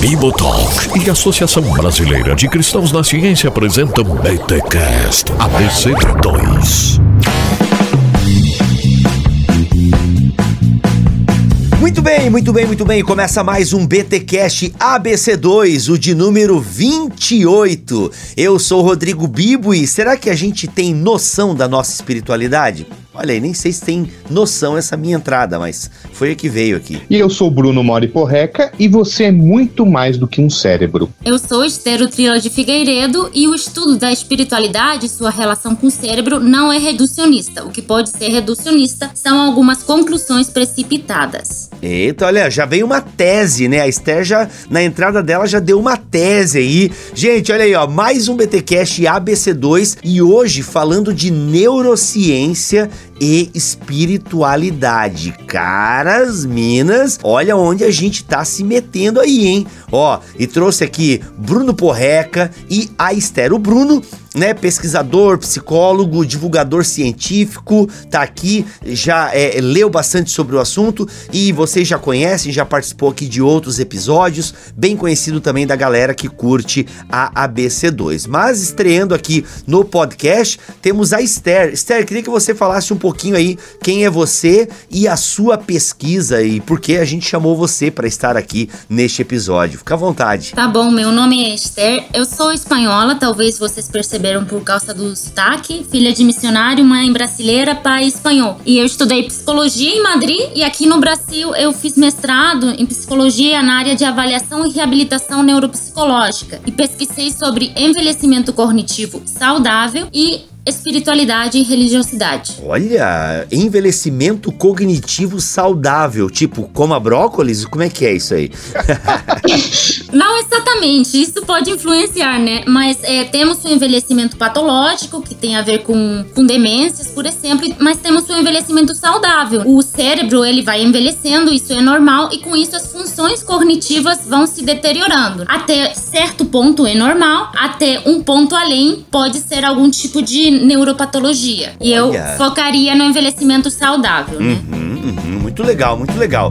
Bibotalk e a Associação Brasileira de Cristãos na Ciência apresentam BTCast ABC2. Muito bem, muito bem, muito bem. Começa mais um BTcast ABC2, o de número 28. Eu sou Rodrigo Bibo e será que a gente tem noção da nossa espiritualidade? Olha aí, nem sei se tem noção essa minha entrada, mas foi a que veio aqui. E eu sou Bruno Mori Porreca e você é muito mais do que um cérebro. Eu sou Estero Trila de Figueiredo e o estudo da espiritualidade e sua relação com o cérebro não é reducionista. O que pode ser reducionista são algumas conclusões precipitadas. Eita, olha, já veio uma tese, né? A Esther já, na entrada dela, já deu uma tese aí. Gente, olha aí, ó, mais um BTcast ABC2 e hoje falando de neurociência e espiritualidade. Caras, minas, olha onde a gente tá se metendo aí, hein? Ó, e trouxe aqui Bruno Porreca e a Esther. O Bruno né, pesquisador, psicólogo, divulgador científico, tá aqui, já é, leu bastante sobre o assunto e vocês já conhecem, já participou aqui de outros episódios, bem conhecido também da galera que curte a ABC2. Mas estreando aqui no podcast, temos a Esther. Esther, queria que você falasse um pouquinho aí quem é você e a sua pesquisa e por que a gente chamou você para estar aqui neste episódio. Fica à vontade. Tá bom, meu nome é Esther, eu sou espanhola, talvez vocês perceberam por causa do sotaque. Filha de missionário, mãe brasileira, pai espanhol. E eu estudei psicologia em Madrid e aqui no Brasil eu fiz mestrado em psicologia na área de avaliação e reabilitação neuropsicológica. E pesquisei sobre envelhecimento cognitivo saudável e espiritualidade e religiosidade. Olha, envelhecimento cognitivo saudável, tipo, coma brócolis? Como é que é isso aí? Não exatamente, isso pode influenciar, né? Mas é, temos o envelhecimento patológico, que tem a ver com, com demências, por exemplo, mas temos o envelhecimento saudável. O cérebro, ele vai envelhecendo, isso é normal, e com isso as funções cognitivas vão se deteriorando. Até certo ponto é normal, até um ponto além pode ser algum tipo de neuropatologia. E eu focaria no envelhecimento saudável, né? Uhum, uhum, muito legal, muito legal.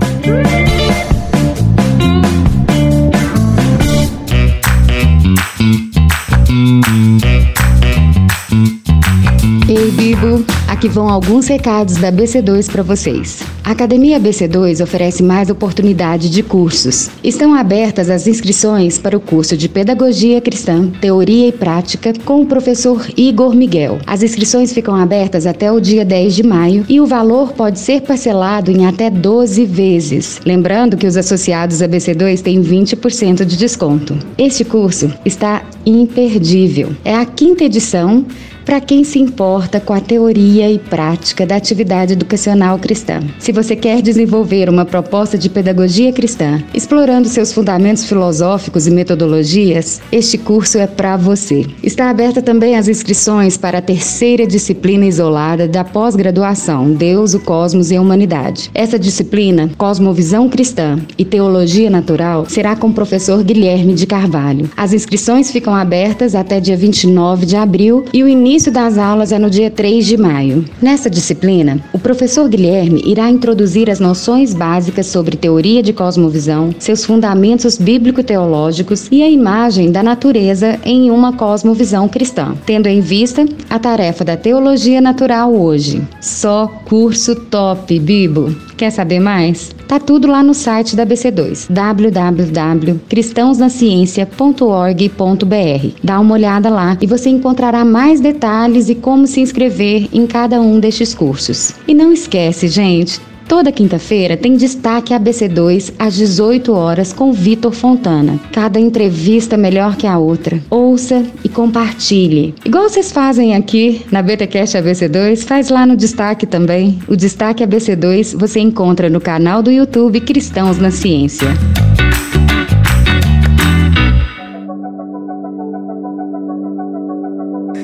Ei, Bibo, aqui vão alguns recados da BC2 para vocês. A Academia BC2 oferece mais oportunidade de cursos. Estão abertas as inscrições para o curso de Pedagogia Cristã, Teoria e Prática com o professor Igor Miguel. As inscrições ficam abertas até o dia 10 de maio e o valor pode ser parcelado em até 12 vezes. Lembrando que os associados a BC2 têm 20% de desconto. Este curso está imperdível. É a quinta edição para quem se importa com a teoria e prática da atividade educacional cristã. Se você quer desenvolver uma proposta de pedagogia cristã, explorando seus fundamentos filosóficos e metodologias, este curso é para você. Está aberta também as inscrições para a terceira disciplina isolada da pós-graduação Deus, o Cosmos e a Humanidade. Essa disciplina, Cosmovisão Cristã e Teologia Natural, será com o professor Guilherme de Carvalho. As inscrições ficam abertas até dia 29 de abril e o início das aulas é no dia 3 de maio. Nessa disciplina, o professor Guilherme irá introduzir as noções básicas sobre teoria de cosmovisão, seus fundamentos bíblico-teológicos e a imagem da natureza em uma cosmovisão cristã, tendo em vista a tarefa da teologia natural hoje. Só curso top, Bibo! Quer saber mais? Tá tudo lá no site da BC2, www.cristãosnaciencia.org.br. Dá uma olhada lá e você encontrará mais detalhes e como se inscrever em cada um destes cursos. E não esquece, gente, Toda quinta-feira tem destaque ABC2 às 18 horas com Vitor Fontana. Cada entrevista melhor que a outra. Ouça e compartilhe. Igual vocês fazem aqui na BTcast ABC2, faz lá no destaque também. O destaque ABC2 você encontra no canal do YouTube Cristãos na Ciência.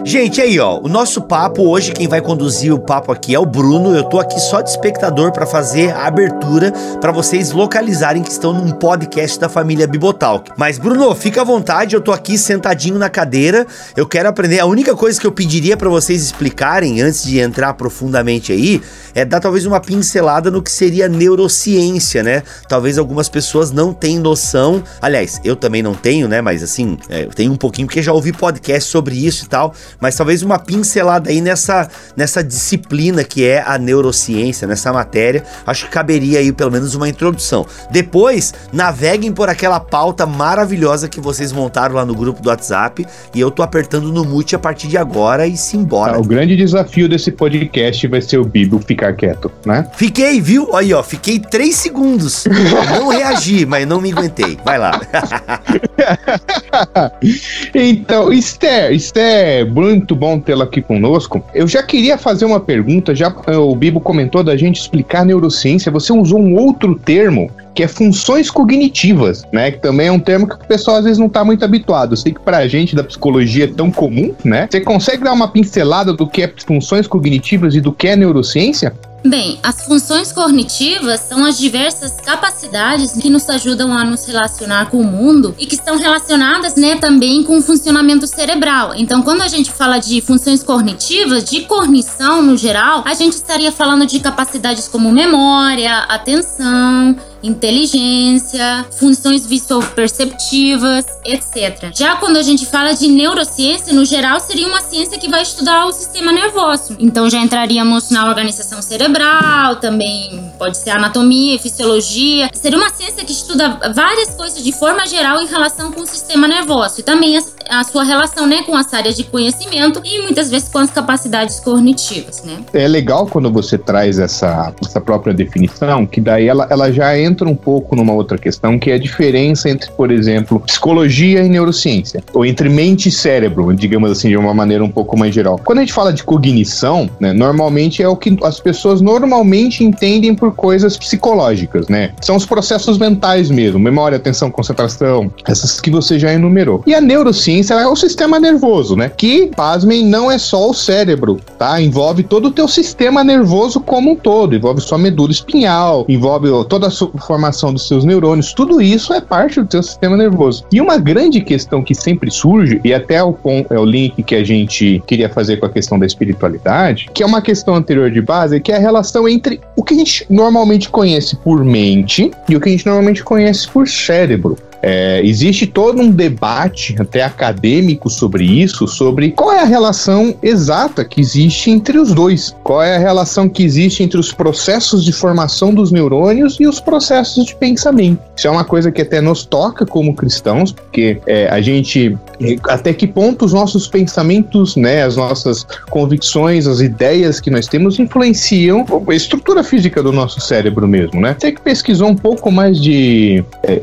Gente, aí ó, o nosso papo hoje, quem vai conduzir o papo aqui é o Bruno. Eu tô aqui só de espectador para fazer a abertura para vocês localizarem que estão num podcast da família Bibotalk. Mas Bruno, fica à vontade, eu tô aqui sentadinho na cadeira. Eu quero aprender. A única coisa que eu pediria para vocês explicarem antes de entrar profundamente aí é dar talvez uma pincelada no que seria neurociência, né? Talvez algumas pessoas não tenham noção. Aliás, eu também não tenho, né? Mas assim, é, eu tenho um pouquinho porque já ouvi podcast sobre isso e tal mas talvez uma pincelada aí nessa, nessa disciplina que é a neurociência, nessa matéria. Acho que caberia aí pelo menos uma introdução. Depois, naveguem por aquela pauta maravilhosa que vocês montaram lá no grupo do WhatsApp e eu tô apertando no mute a partir de agora e simbora. Tá, o grande desafio desse podcast vai ser o Bibo ficar quieto, né? Fiquei, viu? Aí, ó, fiquei três segundos. não reagi, mas não me aguentei. Vai lá. então, Esther, Esther, muito bom tê-la aqui conosco. Eu já queria fazer uma pergunta, já o Bibo comentou da gente explicar neurociência, você usou um outro termo que é funções cognitivas, né? Que também é um termo que o pessoal às vezes não está muito habituado. Eu sei que pra gente da psicologia é tão comum, né? Você consegue dar uma pincelada do que é funções cognitivas e do que é neurociência? Bem, as funções cognitivas são as diversas capacidades que nos ajudam a nos relacionar com o mundo e que estão relacionadas, né, também com o funcionamento cerebral. Então, quando a gente fala de funções cognitivas, de cognição no geral, a gente estaria falando de capacidades como memória, atenção, inteligência, funções visual-perceptivas, etc. Já quando a gente fala de neurociência, no geral, seria uma ciência que vai estudar o sistema nervoso. Então já entraríamos na organização cerebral, também pode ser anatomia, fisiologia. Seria uma ciência que estuda várias coisas de forma geral em relação com o sistema nervoso e também a, a sua relação né, com as áreas de conhecimento e muitas vezes com as capacidades cognitivas. Né? É legal quando você traz essa, essa própria definição, que daí ela, ela já entra um pouco numa outra questão, que é a diferença entre, por exemplo, psicologia e neurociência, ou entre mente e cérebro, digamos assim, de uma maneira um pouco mais geral. Quando a gente fala de cognição, né, normalmente é o que as pessoas normalmente entendem por coisas psicológicas, né? São os processos mentais mesmo, memória, atenção, concentração, essas que você já enumerou. E a neurociência é o sistema nervoso, né? Que, pasmem, não é só o cérebro, tá? Envolve todo o teu sistema nervoso como um todo, envolve sua medula espinhal, envolve toda a formação dos seus neurônios, tudo isso é parte do seu sistema nervoso. E uma grande questão que sempre surge, e até o, é o link que a gente queria fazer com a questão da espiritualidade, que é uma questão anterior de base, que é a relação entre o que a gente normalmente conhece por mente e o que a gente normalmente conhece por cérebro. É, existe todo um debate, até acadêmico, sobre isso, sobre qual é a relação exata que existe entre os dois. Qual é a relação que existe entre os processos de formação dos neurônios e os processos de pensamento. Isso é uma coisa que até nos toca como cristãos, porque é, a gente. Até que ponto os nossos pensamentos, né, as nossas convicções, as ideias que nós temos influenciam a estrutura física do nosso cérebro mesmo, né? Você que pesquisou um pouco mais de. É,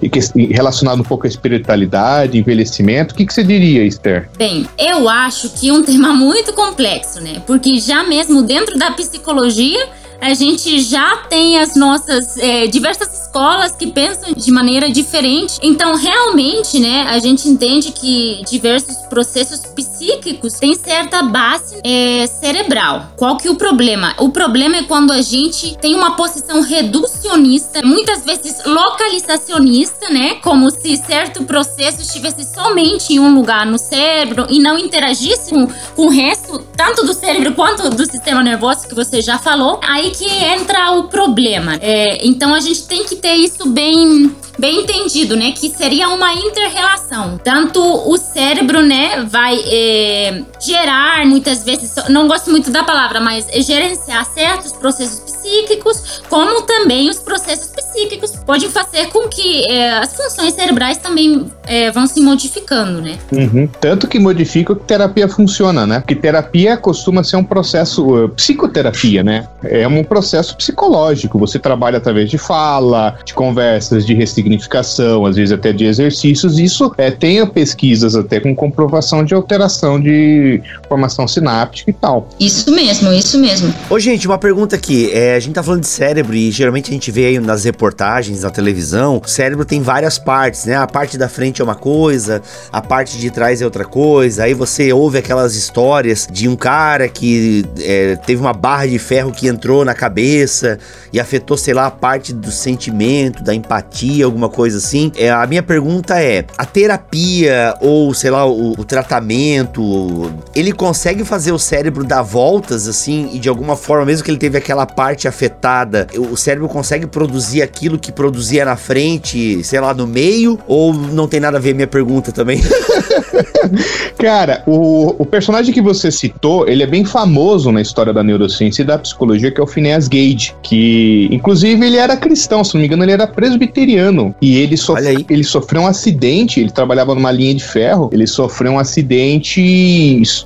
relacionado relacionado um pouco à espiritualidade, envelhecimento. O que, que você diria, Esther? Bem, eu acho que é um tema muito complexo, né? Porque já mesmo dentro da psicologia a gente já tem as nossas é, diversas escolas que pensam de maneira diferente. Então, realmente, né, a gente entende que diversos processos psíquicos têm certa base é, cerebral. Qual que é o problema? O problema é quando a gente tem uma posição reducionista, muitas vezes localizacionista, né, como se certo processo estivesse somente em um lugar no cérebro e não interagisse com, com o resto, tanto do cérebro quanto do sistema nervoso que você já falou. Aí que entra o problema. É, então a gente tem que ter isso bem bem entendido, né? Que seria uma interrelação. Tanto o cérebro, né, vai é, gerar muitas vezes, não gosto muito da palavra, mas gerenciar certos processos psíquicos, como também os processos psíquicos podem fazer com que é, as funções cerebrais também é, vão se modificando, né? Uhum. Tanto que modifica que terapia funciona, né? Porque terapia costuma ser um processo, uh, psicoterapia, né? É um processo psicológico. Você trabalha através de fala, de conversas, de ressignificação, às vezes até de exercícios. Isso é, tem pesquisas até com comprovação de alteração de formação sináptica e tal. Isso mesmo, isso mesmo. Ô, gente, uma pergunta aqui. É, a gente tá falando de cérebro e geralmente a gente vê aí nas reportagens, na televisão, o cérebro tem várias partes, né? A parte da frente é uma coisa, a parte de trás é outra coisa. Aí você ouve aquelas histórias de um cara que é, teve uma barra de ferro que entrou na cabeça e afetou, sei lá, a parte do sentimento, da empatia, alguma coisa assim. É, a minha pergunta é: a terapia ou, sei lá, o, o tratamento, ele consegue fazer o cérebro dar voltas assim e de alguma forma, mesmo que ele teve aquela parte afetada, o cérebro consegue produzir aquilo que produzia na frente, sei lá, no meio? Ou não tem nada a ver minha pergunta também? Cara, o, o personagem que você citou, ele é bem famoso na história da neurociência e da psicologia, que é o Phineas Gage, que inclusive ele era cristão, se não me engano, ele era presbiteriano. E ele, sof ele sofreu um acidente, ele trabalhava numa linha de ferro, ele sofreu um acidente,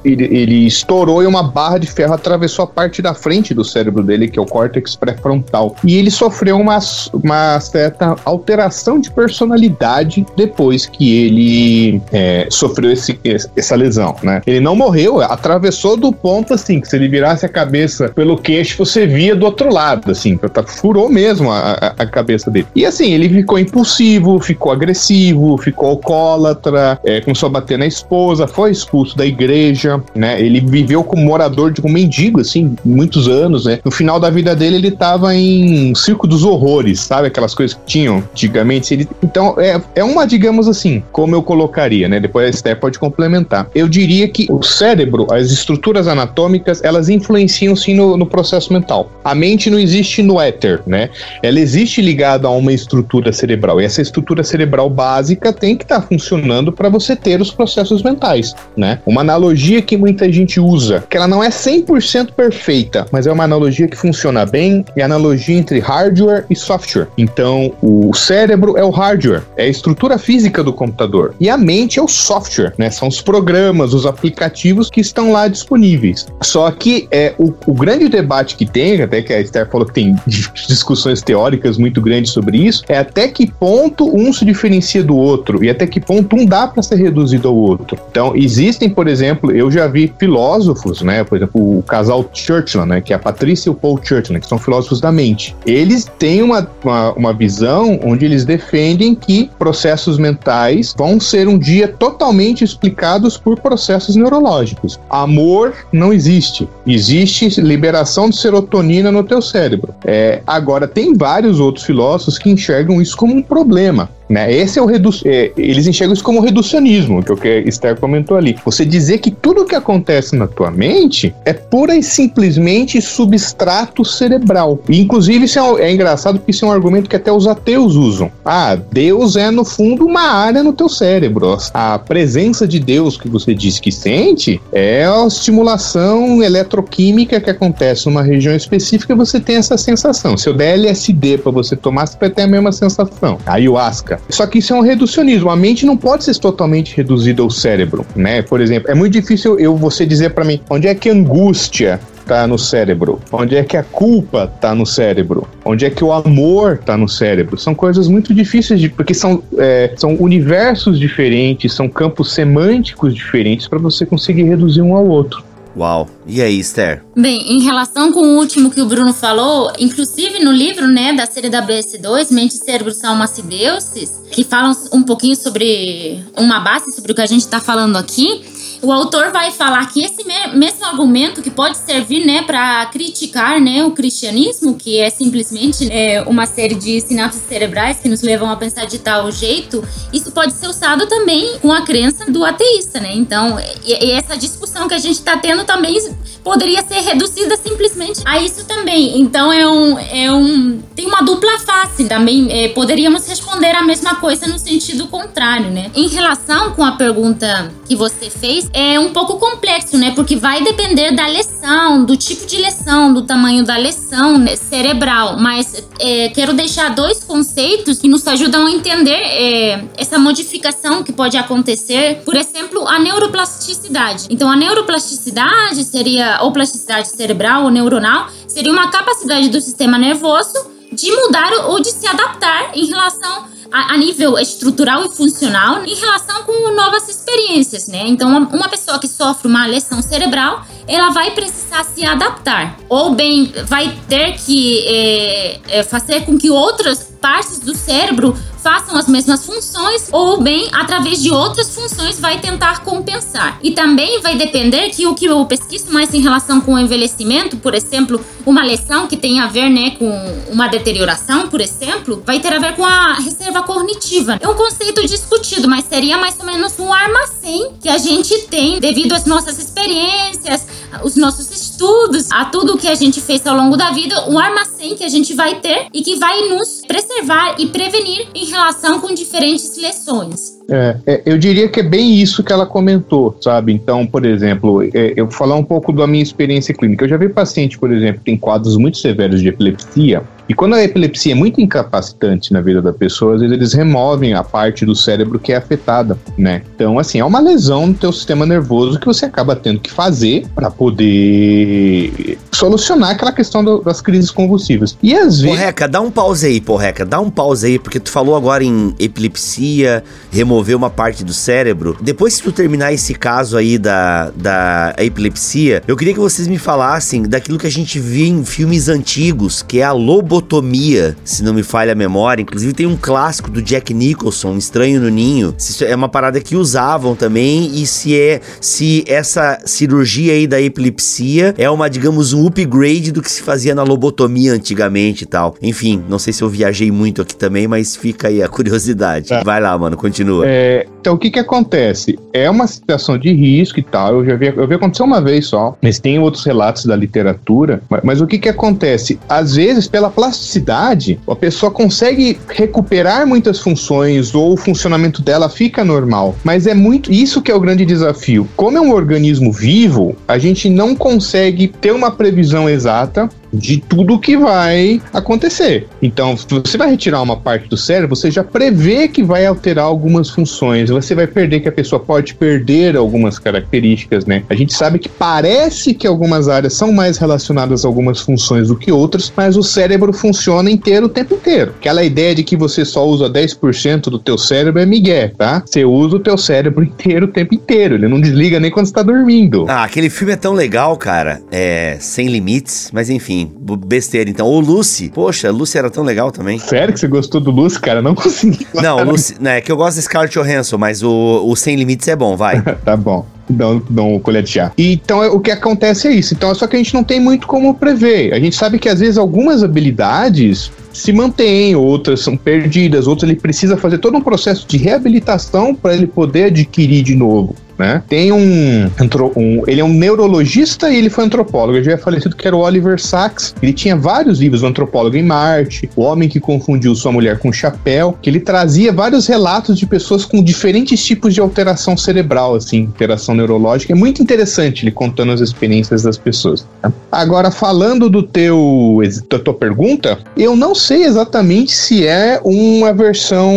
ele, ele estourou e uma barra de ferro atravessou a parte da frente do cérebro dele, que é o córtex pré-frontal. E ele sofreu uma, uma certa alteração de personalidade depois que ele é, sofreu esse, essa lesão, né? Ele não morreu, atravessou do ponto assim, que se ele virasse a cabeça pelo queixo, você via do outro lado, assim, tá, furou mesmo a, a, a cabeça dele. E assim, ele ficou impulsivo, ficou agressivo, ficou alcoólatra, é, começou a bater na esposa, foi expulso da igreja, né? Ele viveu como morador de um mendigo, assim, muitos anos, né? No final da vida dele, ele tava em circo dos horrores, sabe? Aquelas coisas que tinham antigamente. Ele... Então, é, é uma, digamos assim, como eu colocaria, né? Depois a Esther pode complementar. Eu diria que o cérebro, as estruturas anatômicas, elas influenciam sim no, no processo mental. A mente não existe no éter, né? Ela existe ligada a uma estrutura cerebral. E essa estrutura cerebral básica tem que estar tá funcionando para você ter os processos mentais, né? Uma analogia que muita gente usa, que ela não é 100% perfeita, mas é uma analogia que funciona bem, é a analogia entre hardware e software. Então, o cérebro é o hardware, é a estrutura física do computador. E a mente é o software, né? São os programas, os aplicativos que estão lá disponíveis. Só que é o, o grande debate que tem, até que a Esther falou que tem discussões teóricas muito grandes sobre isso, é até que ponto um se diferencia do outro e até que ponto um dá para ser reduzido ao outro. Então, existem, por exemplo, eu já vi filósofos, né? Por exemplo, o casal Churchill, né? Que é a Patrícia e o Paul Churchill, né, que são filósofos da mente. Eles têm uma, uma, uma visão onde eles defendem que processos mentais vão ser um dia totalmente explicados por processos neurológicos. Amor não existe. Existe liberação de serotonina no teu cérebro. É, agora, tem vários outros filósofos que enxergam isso como um problema. Né? Esse é o redu é, eles enxergam isso como reducionismo, que é o que Esther comentou ali. Você dizer que tudo que acontece na tua mente é pura e simplesmente substrato cerebral. E, inclusive, isso é, é engraçado porque isso é um argumento que até os ateus usam. Ah, Deus é, no fundo, uma área no teu cérebro. A presença de Deus que você diz que sente é a estimulação eletroquímica que acontece numa região específica você tem essa sensação. Se eu der LSD para você tomar, você vai ter a mesma sensação. Ayahuasca. Só que isso é um reducionismo. A mente não pode ser totalmente reduzida ao cérebro, né? Por exemplo, é muito difícil eu você dizer para mim onde é que angústia está no cérebro? Onde é que a culpa está no cérebro? Onde é que o amor está no cérebro? São coisas muito difíceis de, porque são, é, são universos diferentes, são campos semânticos diferentes para você conseguir reduzir um ao outro. Uau. E aí, Esther? Bem, em relação com o último que o Bruno falou, inclusive no livro, né, da série WS2, Mente e Cérebro são Almacideuses, que falam um pouquinho sobre uma base sobre o que a gente está falando aqui, o autor vai falar que esse mesmo argumento que pode servir, né, para criticar, né, o cristianismo, que é simplesmente é, uma série de sinapses cerebrais que nos levam a pensar de tal jeito, isso pode ser usado também com a crença do ateísta, né? Então, e, e essa discussão que a gente está tendo também poderia ser reduzida simplesmente a isso também. Então, é um, é um tem uma dupla face. Também é, poderíamos responder a mesma coisa no sentido contrário, né? Em relação com a pergunta que você fez, é um pouco complexo, né? Porque vai depender da lesão, do tipo de lesão, do tamanho da lesão né, cerebral. Mas é, quero deixar dois conceitos que nos ajudam a entender é, essa modificação que pode acontecer. Por exemplo, a neuroplasticidade. Então, a neuroplasticidade seria, ou plasticidade cerebral ou neuronal, seria uma capacidade do sistema nervoso de mudar ou de se adaptar em relação a, a, nível estrutural e funcional em relação com novas experiências, né? Então, uma, pessoa que sofre uma lesão cerebral, ela vai precisar se adaptar, ou bem vai ter que é, é, fazer com que outras partes do cérebro façam as mesmas funções ou bem através de outras funções vai tentar compensar. E também vai depender que o que eu pesquiso mais em relação com o envelhecimento, por exemplo, uma lesão que tem a ver né, com uma deterioração, por exemplo, vai ter a ver com a reserva cognitiva. É um conceito discutido, mas seria mais ou menos um armazém que a gente tem devido às nossas experiências, os nossos estudos, a tudo que a gente fez ao longo da vida, um armazém que a gente vai ter e que vai nos preservar e prevenir em relação com diferentes lesões. É, é, eu diria que é bem isso que ela comentou, sabe? Então, por exemplo, é, eu vou falar um pouco da minha experiência clínica. Eu já vi paciente, por exemplo, que tem quadros muito severos de epilepsia, e quando a epilepsia é muito incapacitante na vida da pessoa, às vezes eles removem a parte do cérebro que é afetada, né? Então, assim, é uma lesão no teu sistema nervoso que você acaba tendo que fazer para poder solucionar aquela questão do, das crises convulsivas. E às vezes... Porreca, dá um pause aí, porreca, dá um pause aí, porque tu falou agora em epilepsia, remover uma parte do cérebro. Depois que tu terminar esse caso aí da, da epilepsia, eu queria que vocês me falassem daquilo que a gente viu em filmes antigos, que é a lobo lobotomia, se não me falha a memória. Inclusive tem um clássico do Jack Nicholson, Estranho no Ninho. É uma parada que usavam também e se é se essa cirurgia aí da epilepsia é uma, digamos, um upgrade do que se fazia na lobotomia antigamente e tal. Enfim, não sei se eu viajei muito aqui também, mas fica aí a curiosidade. É. Vai lá, mano, continua. É, então o que que acontece? É uma situação de risco e tal. Eu já vi, eu vi acontecer uma vez só, mas tem outros relatos da literatura. Mas, mas o que que acontece? Às vezes, pela plasticidade, a pessoa consegue recuperar muitas funções ou o funcionamento dela fica normal. Mas é muito isso que é o grande desafio. Como é um organismo vivo, a gente não consegue ter uma previsão exata de tudo que vai acontecer. Então, se você vai retirar uma parte do cérebro, você já prevê que vai alterar algumas funções, você vai perder que a pessoa pode perder algumas características, né? A gente sabe que parece que algumas áreas são mais relacionadas a algumas funções do que outras, mas o cérebro funciona inteiro o tempo inteiro. Aquela ideia de que você só usa 10% do teu cérebro é migué, tá? Você usa o teu cérebro inteiro o tempo inteiro, ele não desliga nem quando está dormindo. Ah, aquele filme é tão legal, cara. É, sem limites, mas enfim, besteira então. Ou Lucy. Poxa, Lucy era tão legal também. Sério que você gostou do Lucy, cara? Não consegui. Não, Lucy, né, é que eu gosto de Scarlett Johansson, mas o, o Sem Limites é bom, vai. tá bom dão, dão colher de chá. Então, é, o que acontece é isso. Então, só que a gente não tem muito como prever. A gente sabe que, às vezes, algumas habilidades se mantêm, outras são perdidas, outras ele precisa fazer todo um processo de reabilitação para ele poder adquirir de novo né? Tem um, um, Ele é um neurologista e ele foi antropólogo. Ele já é falecido, que era o Oliver Sacks. Ele tinha vários livros, O Antropólogo em Marte, O Homem que Confundiu Sua Mulher com Chapéu, que ele trazia vários relatos de pessoas com diferentes tipos de alteração cerebral, assim, alteração neurológica. É muito interessante ele contando as experiências das pessoas. Tá? Agora, falando do teu, da tua pergunta, eu não sei exatamente se é uma versão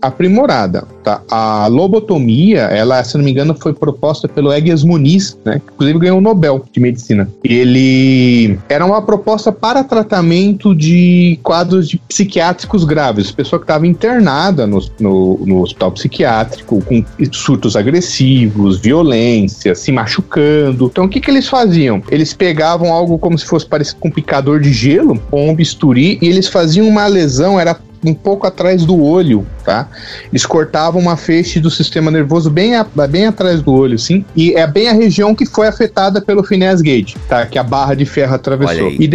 aprimorada, tá? A lobotomia, ela, se não me engano, foi proposta pelo Egues Muniz, né? Que inclusive ganhou o Nobel de Medicina. Ele era uma proposta para tratamento de quadros de psiquiátricos graves, pessoa que estava internada no, no, no, hospital psiquiátrico com surtos agressivos, violência, se machucando. Então, o que que eles faziam? Eles pegavam algo como se fosse parecido com um picador de gelo ou um bisturi e eles faziam uma lesão, era um pouco atrás do olho, tá? Eles cortavam uma feixe do sistema nervoso bem, a, bem atrás do olho, sim. E é bem a região que foi afetada pelo Phineas Gage, tá? Que a barra de ferro atravessou. E,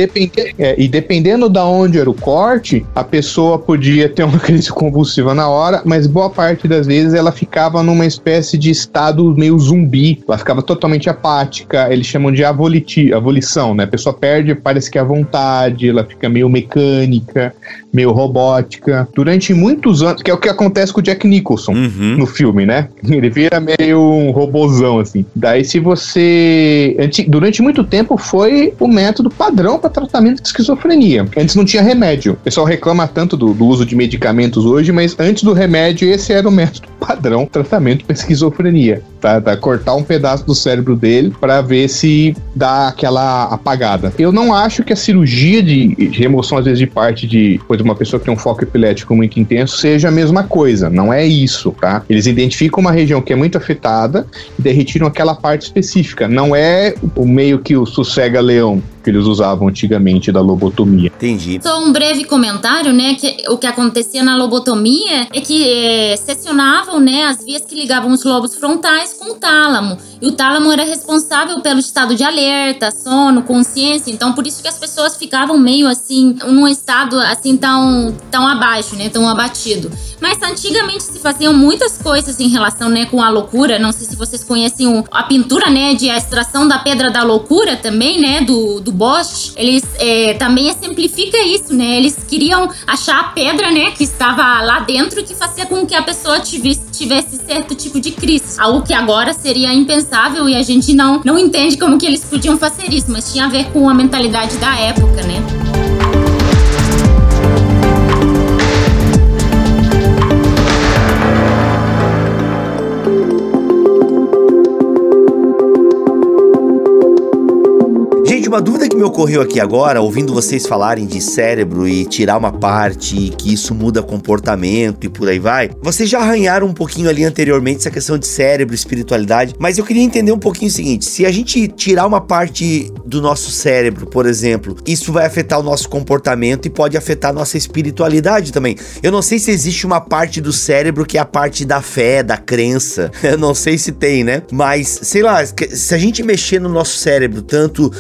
é, e dependendo da onde era o corte, a pessoa podia ter uma crise convulsiva na hora, mas boa parte das vezes ela ficava numa espécie de estado meio zumbi. Ela ficava totalmente apática. Eles chamam de avoliti, avolição, né? A pessoa perde, parece que é a vontade, ela fica meio mecânica, meio robótica. Durante muitos anos, que é o que acontece com o Jack Nicholson uhum. no filme, né? Ele vira meio um robozão, assim. Daí, se você. Durante muito tempo foi o método padrão para tratamento de esquizofrenia. Antes não tinha remédio. O pessoal reclama tanto do, do uso de medicamentos hoje, mas antes do remédio, esse era o método padrão tratamento para esquizofrenia. Tá, tá? Cortar um pedaço do cérebro dele para ver se dá aquela apagada. Eu não acho que a cirurgia de remoção, às vezes, de parte de, por uma pessoa que tem um foco epilético muito intenso seja a mesma coisa. Não é isso, tá? Eles identificam uma região que é muito afetada e daí retiram aquela parte específica. Não é o meio que o sossega-leão que eles usavam antigamente da lobotomia. Entendi. Só um breve comentário, né? Que o que acontecia na lobotomia é que é, seccionavam, né, as vias que ligavam os lobos frontais com o tálamo. E o tálamo era responsável pelo estado de alerta, sono, consciência. Então, por isso que as pessoas ficavam meio assim, num estado assim tão, tão abaixo, né? Tão abatido. Mas antigamente se faziam muitas coisas em relação, né, com a loucura. Não sei se vocês conhecem o, a pintura, né, de a extração da pedra da loucura também, né, do, do Bosch. Eles é, também exemplifica isso, né? Eles queriam achar a pedra, né, que estava lá dentro que fazia com que a pessoa tivesse, tivesse certo tipo de crise. Algo que agora seria impensável e a gente não, não entende como que eles podiam fazer isso, mas tinha a ver com a mentalidade da época, né? Uma dúvida que me ocorreu aqui agora, ouvindo vocês falarem de cérebro e tirar uma parte e que isso muda comportamento e por aí vai. Vocês já arranharam um pouquinho ali anteriormente essa questão de cérebro, espiritualidade, mas eu queria entender um pouquinho o seguinte: se a gente tirar uma parte do nosso cérebro, por exemplo, isso vai afetar o nosso comportamento e pode afetar a nossa espiritualidade também. Eu não sei se existe uma parte do cérebro que é a parte da fé, da crença. Eu não sei se tem, né? Mas, sei lá, se a gente mexer no nosso cérebro, tanto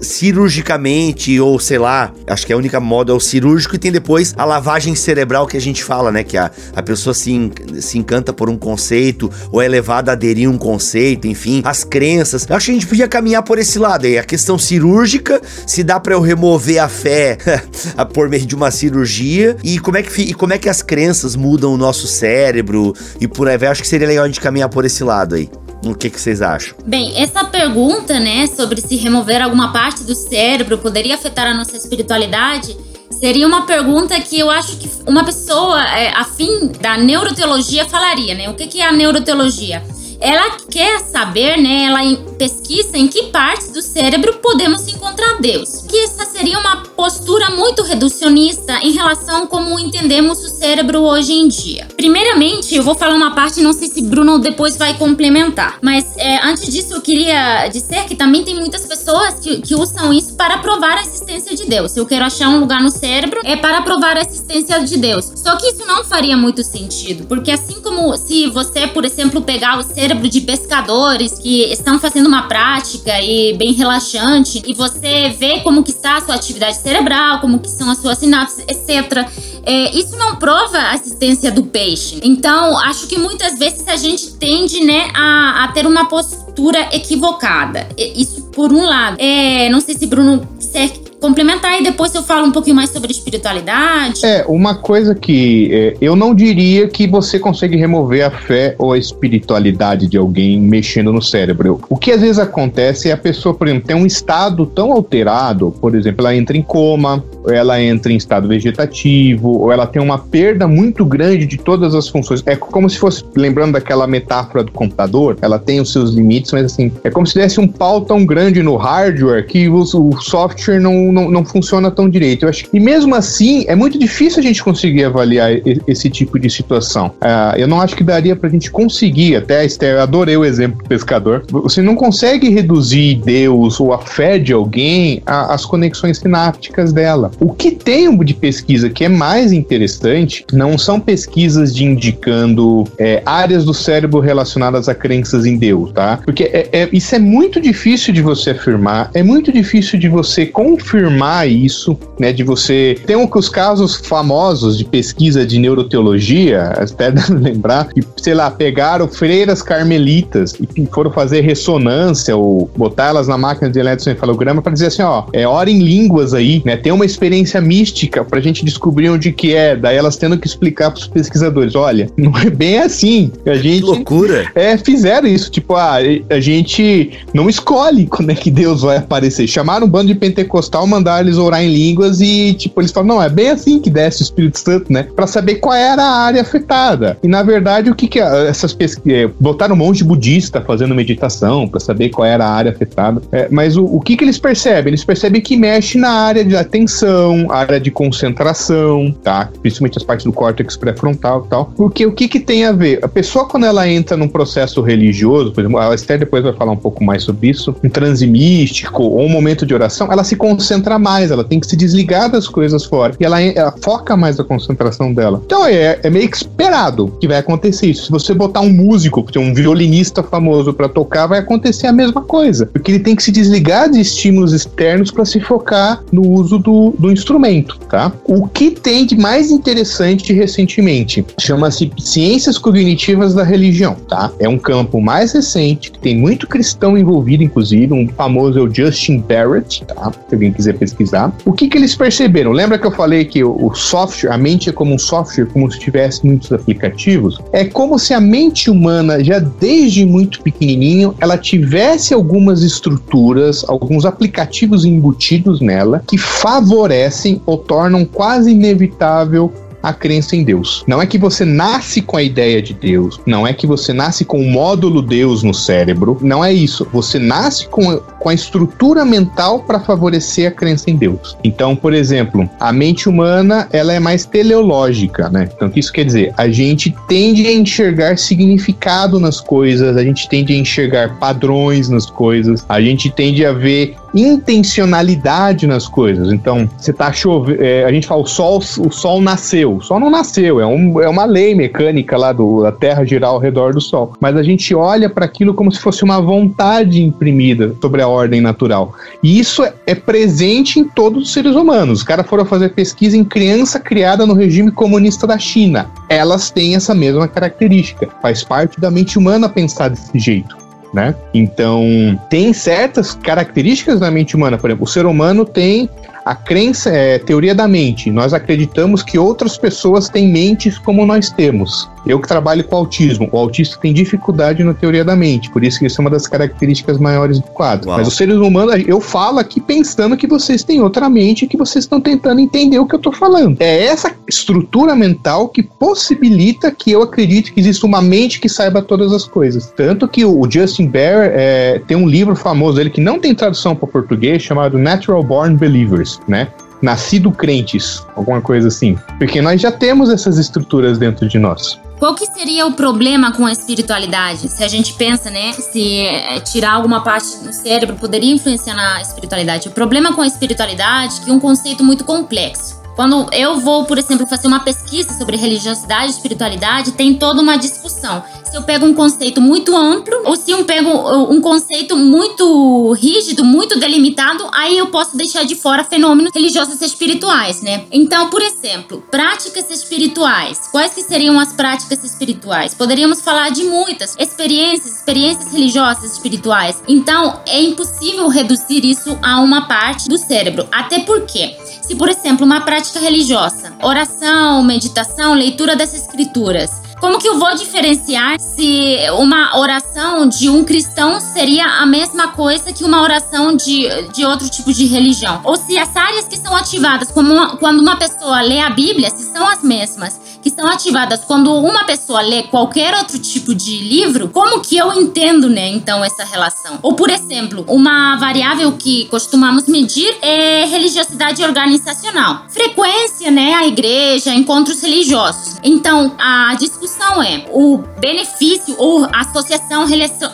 cirurgicamente, ou sei lá, acho que a única modo é o cirúrgico, e tem depois a lavagem cerebral que a gente fala, né? Que a, a pessoa se, se encanta por um conceito, ou é levada a aderir um conceito, enfim, as crenças. Acho que a gente podia caminhar por esse lado aí. A questão cirúrgica, se dá para eu remover a fé por meio de uma cirurgia, e como é que, e como é que as crenças mudam o nosso cérebro, e por aí vai. Acho que seria legal a gente caminhar por esse lado aí. O que, que vocês acham? Bem, essa pergunta, né, sobre se remover alguma parte do cérebro poderia afetar a nossa espiritualidade, seria uma pergunta que eu acho que uma pessoa é, afim da neuroteologia falaria, né? O que, que é a neuroteologia? Ela quer saber, né? Ela pesquisa em que partes do cérebro podemos encontrar Deus. Que essa seria uma postura muito reducionista em relação como entendemos o cérebro hoje em dia. Primeiramente, eu vou falar uma parte, não sei se Bruno depois vai complementar, mas é, antes disso eu queria dizer que também tem muitas pessoas que, que usam isso para provar a existência de Deus. Eu quero achar um lugar no cérebro, é para provar a existência de Deus. Só que isso não faria muito sentido, porque assim como se você, por exemplo, pegar o cérebro de pescadores que estão fazendo uma prática e bem relaxante e você vê como que está a sua atividade cerebral, como que são as suas sinapses, etc. É, isso não prova a existência do peixe. Então, acho que muitas vezes a gente tende, né, a, a ter uma postura equivocada. Isso por um lado. É, não sei se Bruno quer complementar e depois eu falo um pouquinho mais sobre espiritualidade. É, uma coisa que é, eu não diria que você consegue remover a fé ou a espiritualidade de alguém mexendo no cérebro. O que às vezes acontece é a pessoa, por exemplo, tem um estado tão alterado, por exemplo, ela entra em coma, ou ela entra em estado vegetativo, ou ela tem uma perda muito grande de todas as funções. É como se fosse, lembrando daquela metáfora do computador, ela tem os seus limites, mas assim, é como se desse um pau tão grande no hardware que o, o software não não, não, funciona tão direito. Eu acho que, e mesmo assim, é muito difícil a gente conseguir avaliar esse tipo de situação. Uh, eu não acho que daria pra gente conseguir, até a Esther, adorei o exemplo do pescador. Você não consegue reduzir Deus ou a fé de alguém às conexões sinápticas dela. O que tem de pesquisa que é mais interessante não são pesquisas de indicando é, áreas do cérebro relacionadas a crenças em Deus, tá? Porque é, é, isso é muito difícil de você afirmar, é muito difícil de você confirmar confirmar isso, né? De você. Tem um, os casos famosos de pesquisa de neuroteologia, até lembrar, que, sei lá, pegaram freiras carmelitas e foram fazer ressonância ou botar elas na máquina de eletroencefalograma para dizer assim: ó, é hora em línguas aí, né? Tem uma experiência mística pra gente descobrir onde que é. Daí elas tendo que explicar pros pesquisadores: olha, não é bem assim. A gente. Que loucura! É, fizeram isso. Tipo, ah, a gente não escolhe quando é que Deus vai aparecer. Chamaram um bando de pentecostal mandar eles orar em línguas e, tipo, eles falam, não, é bem assim que desce o Espírito Santo, né? Pra saber qual era a área afetada. E, na verdade, o que que essas pesquisas... É, botaram um monte de budista fazendo meditação para saber qual era a área afetada. É, mas o, o que que eles percebem? Eles percebem que mexe na área de atenção, área de concentração, tá? Principalmente as partes do córtex pré-frontal e tal. Porque o que que tem a ver? A pessoa, quando ela entra num processo religioso, por exemplo, a Esther depois vai falar um pouco mais sobre isso, um transe místico ou um momento de oração, ela se concentra mais, ela tem que se desligar das coisas fora. E ela, ela foca mais a concentração dela. Então é, é meio que esperado que vai acontecer isso. Se você botar um músico, um violinista famoso para tocar, vai acontecer a mesma coisa. Porque ele tem que se desligar de estímulos externos para se focar no uso do, do instrumento, tá? O que tem de mais interessante recentemente chama-se ciências cognitivas da religião, tá? É um campo mais recente que tem muito cristão envolvido, inclusive um famoso é o Justin Barrett, tá? Se alguém quiser pesquisar. O que que eles perceberam? Lembra que eu falei que o, o software, a mente é como um software, como se tivesse muitos aplicativos? É como se a mente humana já desde muito pequenininho ela tivesse algumas estruturas, alguns aplicativos embutidos nela que favorecem ou tornam quase inevitável a crença em Deus. Não é que você nasce com a ideia de Deus, não é que você nasce com o módulo Deus no cérebro, não é isso. Você nasce com, com a estrutura mental para favorecer a crença em Deus. Então, por exemplo, a mente humana ela é mais teleológica, né? Então, o que isso quer dizer? A gente tende a enxergar significado nas coisas, a gente tende a enxergar padrões nas coisas, a gente tende a ver intencionalidade nas coisas. Então, você tá chovendo, é, a gente fala o sol, o sol nasceu. O sol não nasceu, é, um, é uma lei mecânica lá do, da Terra girar ao redor do sol. Mas a gente olha para aquilo como se fosse uma vontade imprimida sobre a ordem natural. E isso é, é presente em todos os seres humanos. Os caras foram fazer pesquisa em criança criada no regime comunista da China. Elas têm essa mesma característica. Faz parte da mente humana pensar desse jeito né? Então, tem certas características da mente humana, por exemplo, o ser humano tem a crença é teoria da mente. Nós acreditamos que outras pessoas têm mentes como nós temos. Eu que trabalho com autismo, o autista tem dificuldade na teoria da mente, por isso que isso é uma das características maiores do quadro. Uau. Mas os seres humanos, eu falo aqui pensando que vocês têm outra mente e que vocês estão tentando entender o que eu estou falando. É essa estrutura mental que possibilita que eu acredite que existe uma mente que saiba todas as coisas. Tanto que o Justin Bear é, tem um livro famoso dele que não tem tradução para português chamado Natural Born Believers né? Nascido crentes, alguma coisa assim. Porque nós já temos essas estruturas dentro de nós. Qual que seria o problema com a espiritualidade? Se a gente pensa, né, se eh, tirar alguma parte do cérebro poderia influenciar na espiritualidade. O problema com a espiritualidade é que é um conceito muito complexo. Quando eu vou, por exemplo, fazer uma pesquisa sobre religiosidade e espiritualidade, tem toda uma discussão. Se eu pego um conceito muito amplo ou se eu pego um conceito muito rígido, muito delimitado, aí eu posso deixar de fora fenômenos religiosos e espirituais, né? Então, por exemplo, práticas espirituais. Quais que seriam as práticas espirituais? Poderíamos falar de muitas experiências, experiências religiosas espirituais. Então, é impossível reduzir isso a uma parte do cérebro. Até porque se, por exemplo, uma prática religiosa, oração, meditação, leitura das escrituras, como que eu vou diferenciar se uma oração de um cristão seria a mesma coisa que uma oração de, de outro tipo de religião? Ou se as áreas que são ativadas uma, quando uma pessoa lê a Bíblia, se são as mesmas que são ativadas quando uma pessoa lê qualquer outro tipo de livro, como que eu entendo, né, então, essa relação? Ou, por exemplo, uma variável que costumamos medir é religiosidade organizacional. Frequência, né, a igreja, encontros religiosos. Então, a discussão é o benefício ou associação,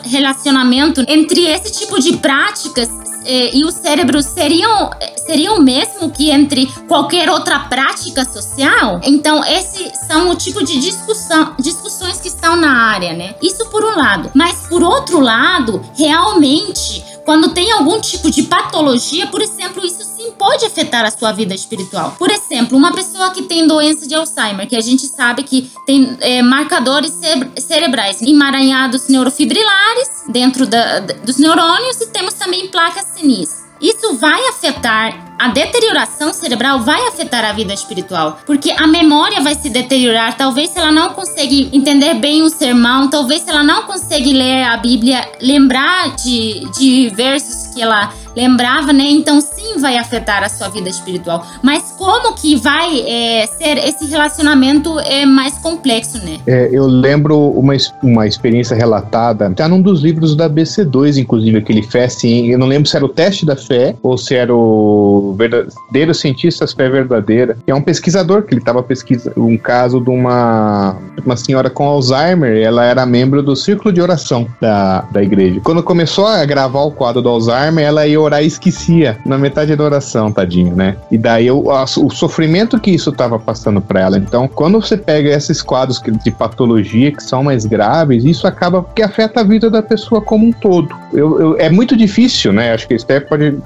relacionamento entre esse tipo de práticas eh, e o cérebro seriam, seriam o mesmo que entre qualquer outra prática social? Então, esses são o tipo de discussão, discussões que estão na área, né? Isso por um lado. Mas por outro lado, realmente, quando tem algum tipo de patologia, por exemplo, isso sim pode afetar a sua vida espiritual. Por exemplo, uma pessoa que tem doença de Alzheimer, que a gente sabe que tem é, marcadores cerebrais emaranhados neurofibrilares dentro da, dos neurônios e temos também placas senis. Isso vai afetar a deterioração cerebral vai afetar a vida espiritual, porque a memória vai se deteriorar. Talvez se ela não consegue entender bem o sermão, talvez se ela não consegue ler a Bíblia, lembrar de, de versos que ela lembrava, né? Então sim vai afetar a sua vida espiritual. Mas como que vai é, ser esse relacionamento é mais complexo, né? É, eu lembro uma, uma experiência relatada, tá num dos livros da BC2, inclusive, aquele fé sim. Eu não lembro se era o teste da fé ou se era o verdadeiro cientistas fé verdadeira. É um pesquisador que ele estava pesquisando um caso de uma, uma senhora com Alzheimer. Ela era membro do círculo de oração da, da igreja. Quando começou a gravar o quadro do Alzheimer, ela ia orar e esquecia na metade da oração, tadinho, né? E daí o, a, o sofrimento que isso estava passando para ela. Então, quando você pega esses quadros de patologia que são mais graves, isso acaba que afeta a vida da pessoa como um todo. Eu, eu, é muito difícil, né? Acho que a Esther pode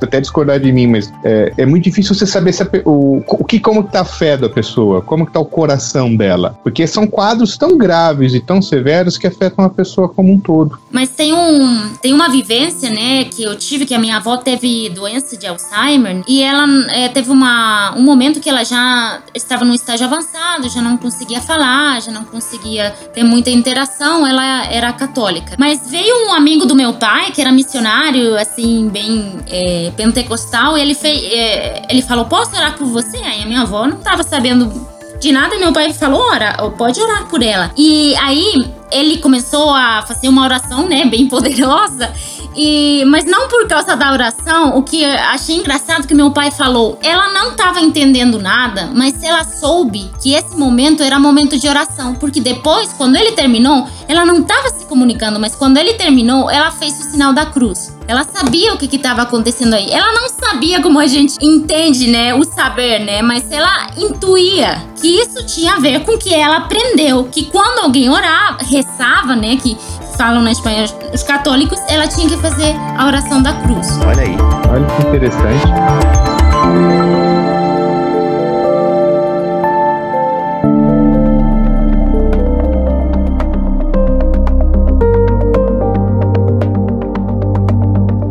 até discordar de mim, mas é, é muito difícil você saber se a, o, o que, como tá a fé da pessoa, como que tá o coração dela. Porque são quadros tão graves e tão severos que afetam a pessoa como um todo. Mas tem, um, tem uma vivência, né, que eu tive, que a minha avó teve doença de Alzheimer e ela é, teve uma, um momento que ela já estava num estágio avançado, já não conseguia falar, já não conseguia ter muita interação, ela era católica. Mas veio um amigo do meu pai, que era missionário, assim, bem... É, pentecostal, ele, fez, é, ele falou: Posso orar por você? Aí a minha avó não estava sabendo de nada, meu pai falou: Ora, pode orar por ela. E aí ele começou a fazer uma oração, né, bem poderosa. E, mas não por causa da oração, o que achei engraçado que meu pai falou, ela não estava entendendo nada, mas ela soube que esse momento era momento de oração, porque depois, quando ele terminou, ela não estava se comunicando, mas quando ele terminou, ela fez o sinal da cruz. Ela sabia o que estava acontecendo aí. Ela não sabia como a gente entende, né, o saber, né, mas ela intuía que isso tinha a ver com que ela aprendeu que quando alguém orava, rezava, né, que falam na Espanha os católicos, ela tinha que fazer a oração da cruz. Olha aí. Olha que interessante.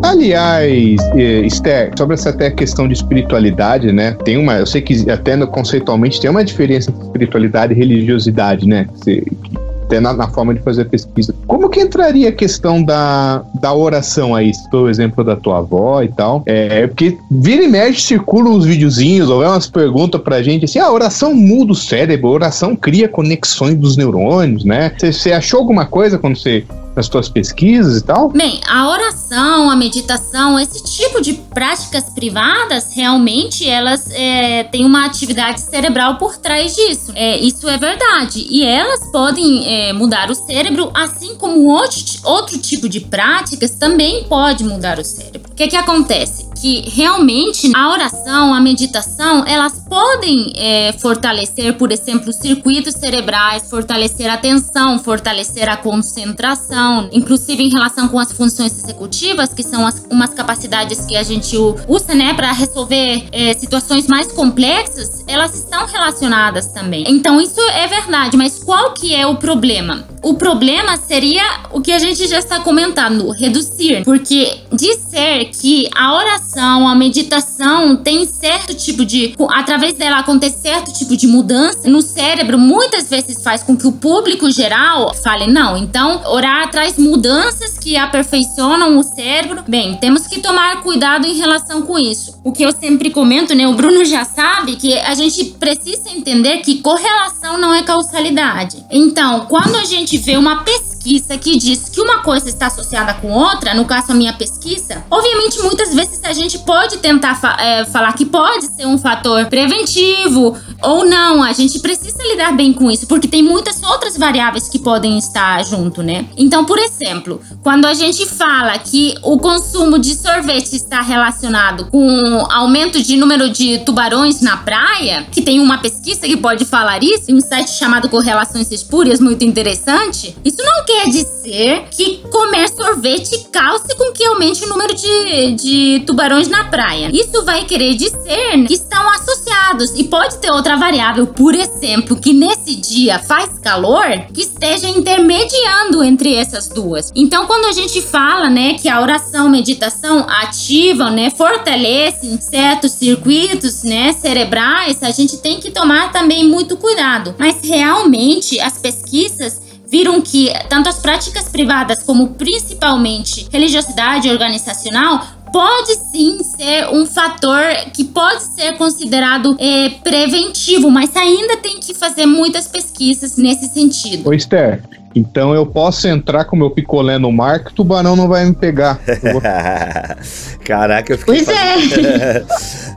Aliás, eh, Esther, sobre essa até questão de espiritualidade, né? Tem uma, eu sei que até no, conceitualmente tem uma diferença entre espiritualidade e religiosidade, né? Que, até na, na, forma de fazer pesquisa. Como que entraria a questão da, da oração aí? Por exemplo da tua avó e tal. É, porque vira e mexe, circulam uns videozinhos, ou é umas perguntas pra gente assim: ah, oração muda o cérebro, oração cria conexões dos neurônios, né? Você achou alguma coisa quando você nas tuas pesquisas e tal? Bem, a oração, a meditação, esse tipo de práticas privadas, realmente elas é, têm uma atividade cerebral por trás disso. É, isso é verdade. E elas podem é, mudar o cérebro, assim como outro, outro tipo de práticas também pode mudar o cérebro. O que, que acontece? Que realmente a oração, a meditação, elas podem é, fortalecer, por exemplo, circuitos cerebrais, fortalecer a atenção, fortalecer a concentração, inclusive em relação com as funções executivas, que são as, umas capacidades que a gente usa, né, para resolver é, situações mais complexas, elas estão relacionadas também. Então isso é verdade, mas qual que é o problema? O problema seria o que a gente já está comentando, reduzir, porque disser que a oração oração, a meditação tem certo tipo de. Através dela acontece certo tipo de mudança no cérebro, muitas vezes faz com que o público geral fale, não, então orar traz mudanças que aperfeiçoam o cérebro. Bem, temos que tomar cuidado em relação com isso. O que eu sempre comento, né? O Bruno já sabe que a gente precisa entender que correlação não é causalidade. Então, quando a gente vê uma pessoa pesquisa que diz que uma coisa está associada com outra, no caso a minha pesquisa, obviamente muitas vezes a gente pode tentar fa é, falar que pode ser um fator preventivo ou não. A gente precisa lidar bem com isso, porque tem muitas outras variáveis que podem estar junto, né? Então, por exemplo, quando a gente fala que o consumo de sorvete está relacionado com aumento de número de tubarões na praia, que tem uma pesquisa que pode falar isso, um site chamado Correlações Espúrias, muito interessante, isso não quer dizer que comer sorvete cause com que aumente o número de, de tubarões na praia. Isso vai querer dizer que estão associados e pode ter outra variável, por exemplo, que nesse dia faz calor, que esteja intermediando entre essas duas. Então, quando a gente fala, né, que a oração, meditação ativam, né, fortalecem certos circuitos, né, cerebrais, a gente tem que tomar também muito cuidado. Mas realmente as pesquisas viram que tanto as práticas privadas como principalmente religiosidade organizacional pode sim ser um fator que pode ser considerado é, preventivo, mas ainda tem que fazer muitas pesquisas nesse sentido. Ô Esther, então eu posso entrar com meu picolé no mar que o tubarão não vai me pegar. Vou... Caraca, eu fiquei. Pois é.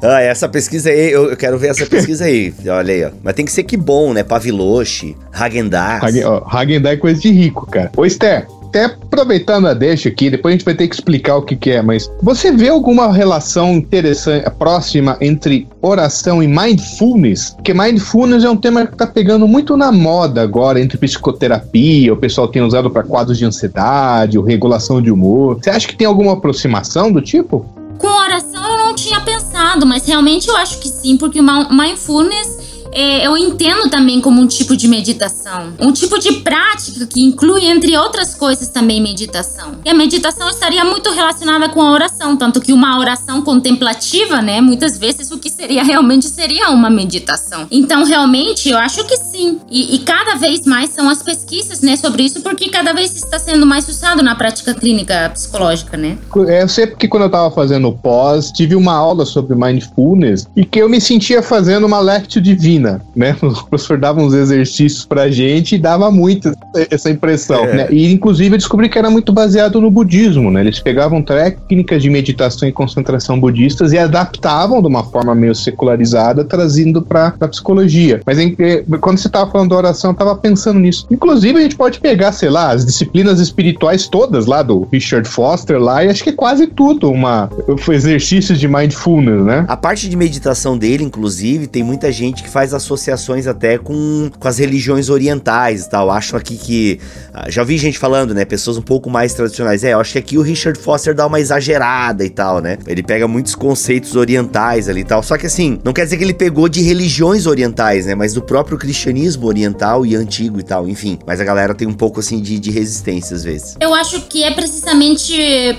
ah, essa pesquisa aí, eu, eu, quero ver essa pesquisa aí. Olha aí, ó. Mas tem que ser que bom, né? Paviloche, Hagendaz. Hagendaz é coisa de rico, cara. Ô Esther, até aproveitando a deixa aqui, depois a gente vai ter que explicar o que, que é, mas você vê alguma relação interessante, próxima entre oração e mindfulness? Porque mindfulness é um tema que está pegando muito na moda agora, entre psicoterapia, o pessoal tem usado para quadros de ansiedade, ou regulação de humor. Você acha que tem alguma aproximação do tipo? Com oração eu não tinha pensado, mas realmente eu acho que sim, porque o mindfulness é, eu entendo também como um tipo de meditação. Um tipo de prática que inclui, entre outras coisas, também meditação. E a meditação estaria muito relacionada com a oração, tanto que uma oração contemplativa, né, muitas vezes o que seria realmente seria uma meditação. Então, realmente, eu acho que sim. E, e cada vez mais são as pesquisas, né, sobre isso, porque cada vez está sendo mais usado na prática clínica psicológica, né? É, eu sei porque quando eu estava fazendo pós, tive uma aula sobre mindfulness e que eu me sentia fazendo uma lectio divina né? O professor dava uns exercícios pra gente e dava muito essa impressão, é. né? E inclusive eu descobri que era muito baseado no budismo, né? Eles pegavam técnicas de meditação e concentração budistas e adaptavam de uma forma meio secularizada, trazendo pra, pra psicologia. Mas em, quando você tava falando da oração, eu tava pensando nisso. Inclusive, a gente pode pegar, sei lá, as disciplinas espirituais todas lá do Richard Foster lá, e acho que é quase tudo uma exercício de mindfulness, né? A parte de meditação dele, inclusive, tem muita gente que faz associações até com, com as religiões orientais e tal. Acho aqui que. Ah, já vi gente falando, né? Pessoas um pouco mais tradicionais. É, eu acho que aqui o Richard Foster dá uma exagerada e tal, né? Ele pega muitos conceitos orientais ali e tal. Só que assim, não quer dizer que ele pegou de religiões orientais, né? Mas do próprio cristianismo oriental e antigo e tal. Enfim. Mas a galera tem um pouco assim de, de resistência às vezes. Eu acho que é precisamente